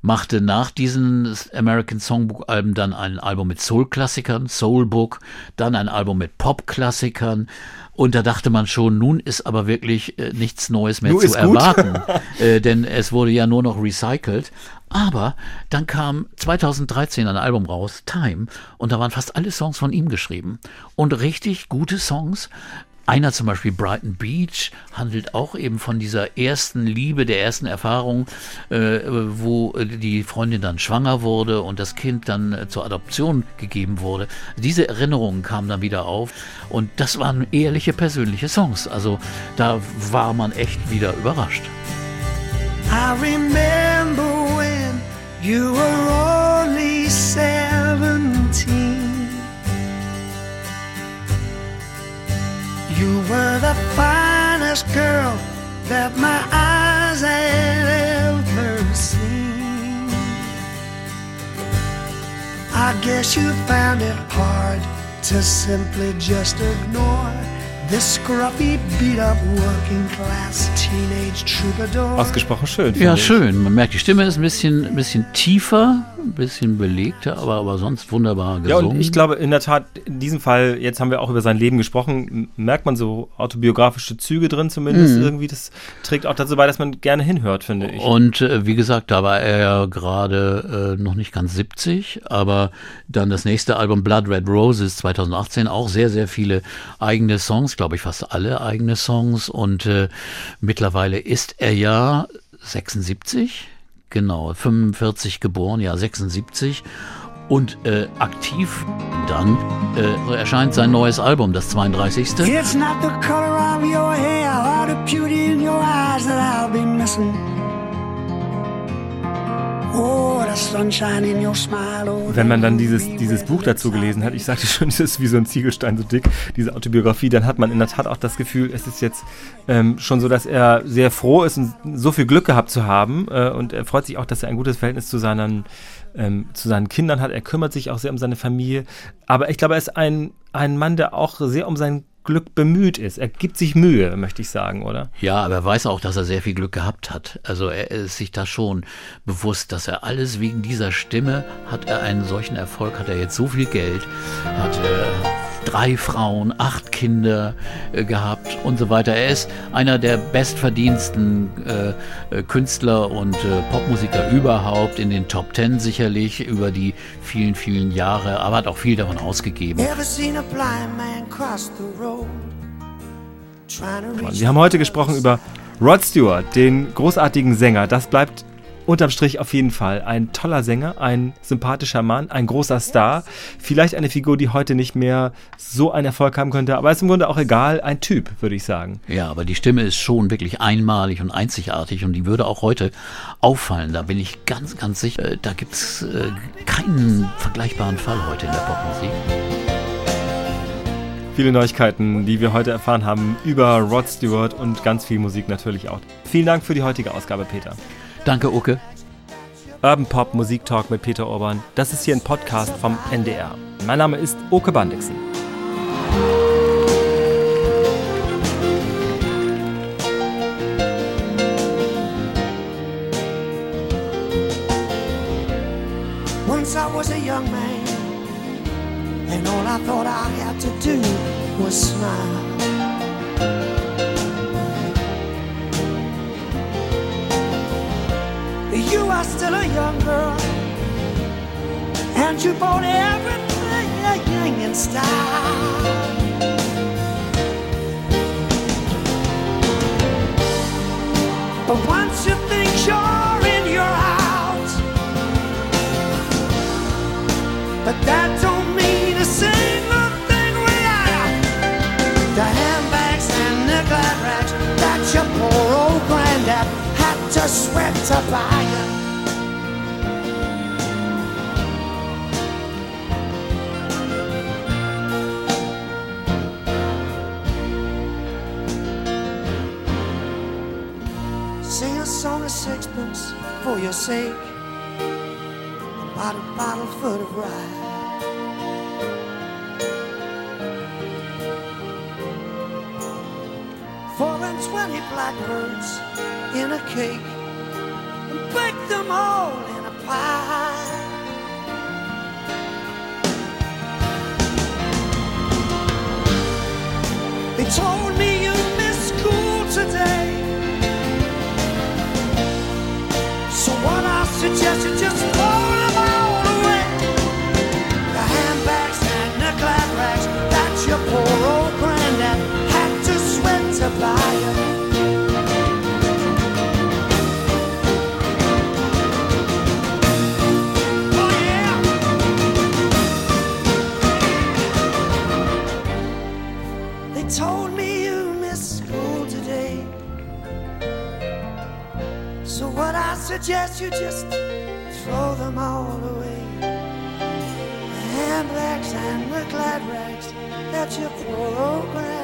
machte nach diesen American Songbook Alben dann ein Album mit Soul-Klassikern, Soulbook, dann ein Album mit Pop-Klassikern. Und da dachte man schon, nun ist aber wirklich äh, nichts Neues mehr Nun zu erwarten, äh, denn es wurde ja nur noch recycelt. Aber dann kam 2013 ein Album raus, Time, und da waren fast alle Songs von ihm geschrieben. Und richtig gute Songs. Einer zum Beispiel Brighton Beach handelt auch eben von dieser ersten Liebe, der ersten Erfahrung, äh, wo äh, die Freundin dann schwanger wurde und das Kind dann äh, zur Adoption gegeben wurde. Diese Erinnerungen kamen dann wieder auf und das waren ehrliche persönliche Songs. Also da war man echt wieder überrascht. I remember when you were only seventeen. You were the finest girl that my eyes had ever seen. I guess you found it hard to simply just ignore this scruffy, beat up working class teenage troubadour. Ausgesprochen schön. Ja, finde ich. schön. Man merkt, die Stimme ist ein bisschen, ein bisschen tiefer ein bisschen belegter, aber, aber sonst wunderbar Ja, gesungen. und ich glaube, in der Tat, in diesem Fall, jetzt haben wir auch über sein Leben gesprochen, merkt man so autobiografische Züge drin zumindest Mhm. irgendwie. Das trägt auch dazu bei, dass man gerne hinhört, finde ich. Und äh, wie gesagt, da war er ja gerade äh, noch nicht ganz 70, aber dann das nächste Album Blood Red Roses 2018 auch sehr, sehr viele eigene Songs, glaube ich fast alle eigene Songs. Und äh, mittlerweile ist er ja 76, genau, 45 geboren, ja 76. Und äh, aktiv dann äh, erscheint sein neues Album, das 32. It's not the color of your hair or the beauty in your eyes that I'll be missing. Wenn man dann dieses, dieses Buch dazu gelesen hat, ich sagte schon, es ist wie so ein Ziegelstein so dick, diese Autobiografie, dann hat man in der Tat auch das Gefühl, es ist jetzt ähm, schon so, dass er sehr froh ist und so viel Glück gehabt zu haben. Äh, und er freut sich auch, dass er ein gutes Verhältnis zu seinen, ähm, zu seinen Kindern hat. Er kümmert sich auch sehr um seine Familie. Aber ich glaube, er ist ein, ein Mann, der auch sehr um sein Glück bemüht ist. Er gibt sich Mühe, möchte ich sagen, oder? Ja, aber er weiß auch, dass er sehr viel Glück gehabt hat. Also er ist sich da schon bewusst, dass er alles wegen dieser Stimme hat er einen solchen Erfolg, hat er jetzt so viel Geld, hat äh, drei Frauen, acht Kinder äh, gehabt und so weiter. Er ist einer der bestverdiensten äh, äh, Künstler und äh, Popmusiker überhaupt in den Top Ten sicherlich über die vielen, vielen Jahre, aber hat auch viel davon ausgegeben. Wir haben heute gesprochen über Rod Stewart, den großartigen Sänger. Das bleibt unterm Strich auf jeden Fall ein toller Sänger, ein sympathischer Mann, ein großer Star. Vielleicht eine Figur, die heute nicht mehr so einen Erfolg haben könnte, aber ist im Grunde auch egal. Ein Typ, würde ich sagen. Ja, aber die Stimme ist schon wirklich einmalig und einzigartig und die würde auch heute auffallen. Da bin ich ganz, ganz sicher. Äh, Da gibt's äh, keinen vergleichbaren Fall heute in der Popmusik. Viele Neuigkeiten, die wir heute erfahren haben über Rod Stewart und ganz viel Musik natürlich auch. Vielen Dank für die heutige Ausgabe, Peter. Danke, Uke. Urban Pop Musik Talk mit Peter Urban. Das ist hier ein Podcast vom NDR. Mein Name ist Oke Bandixen. Once I was a young man, and all I thought I had to do was smile. You are still a young girl, and you bought everything in style. But once you think you're in, you're out. But that don't to sweat to buy you. Sing a song of sixpence for your sake. A bottle full of rye. Four and twenty blackbirds in a cake. And bake them all in a pie. They told suggest you just throw them all away. The handbags and the glad rags that poor old granddad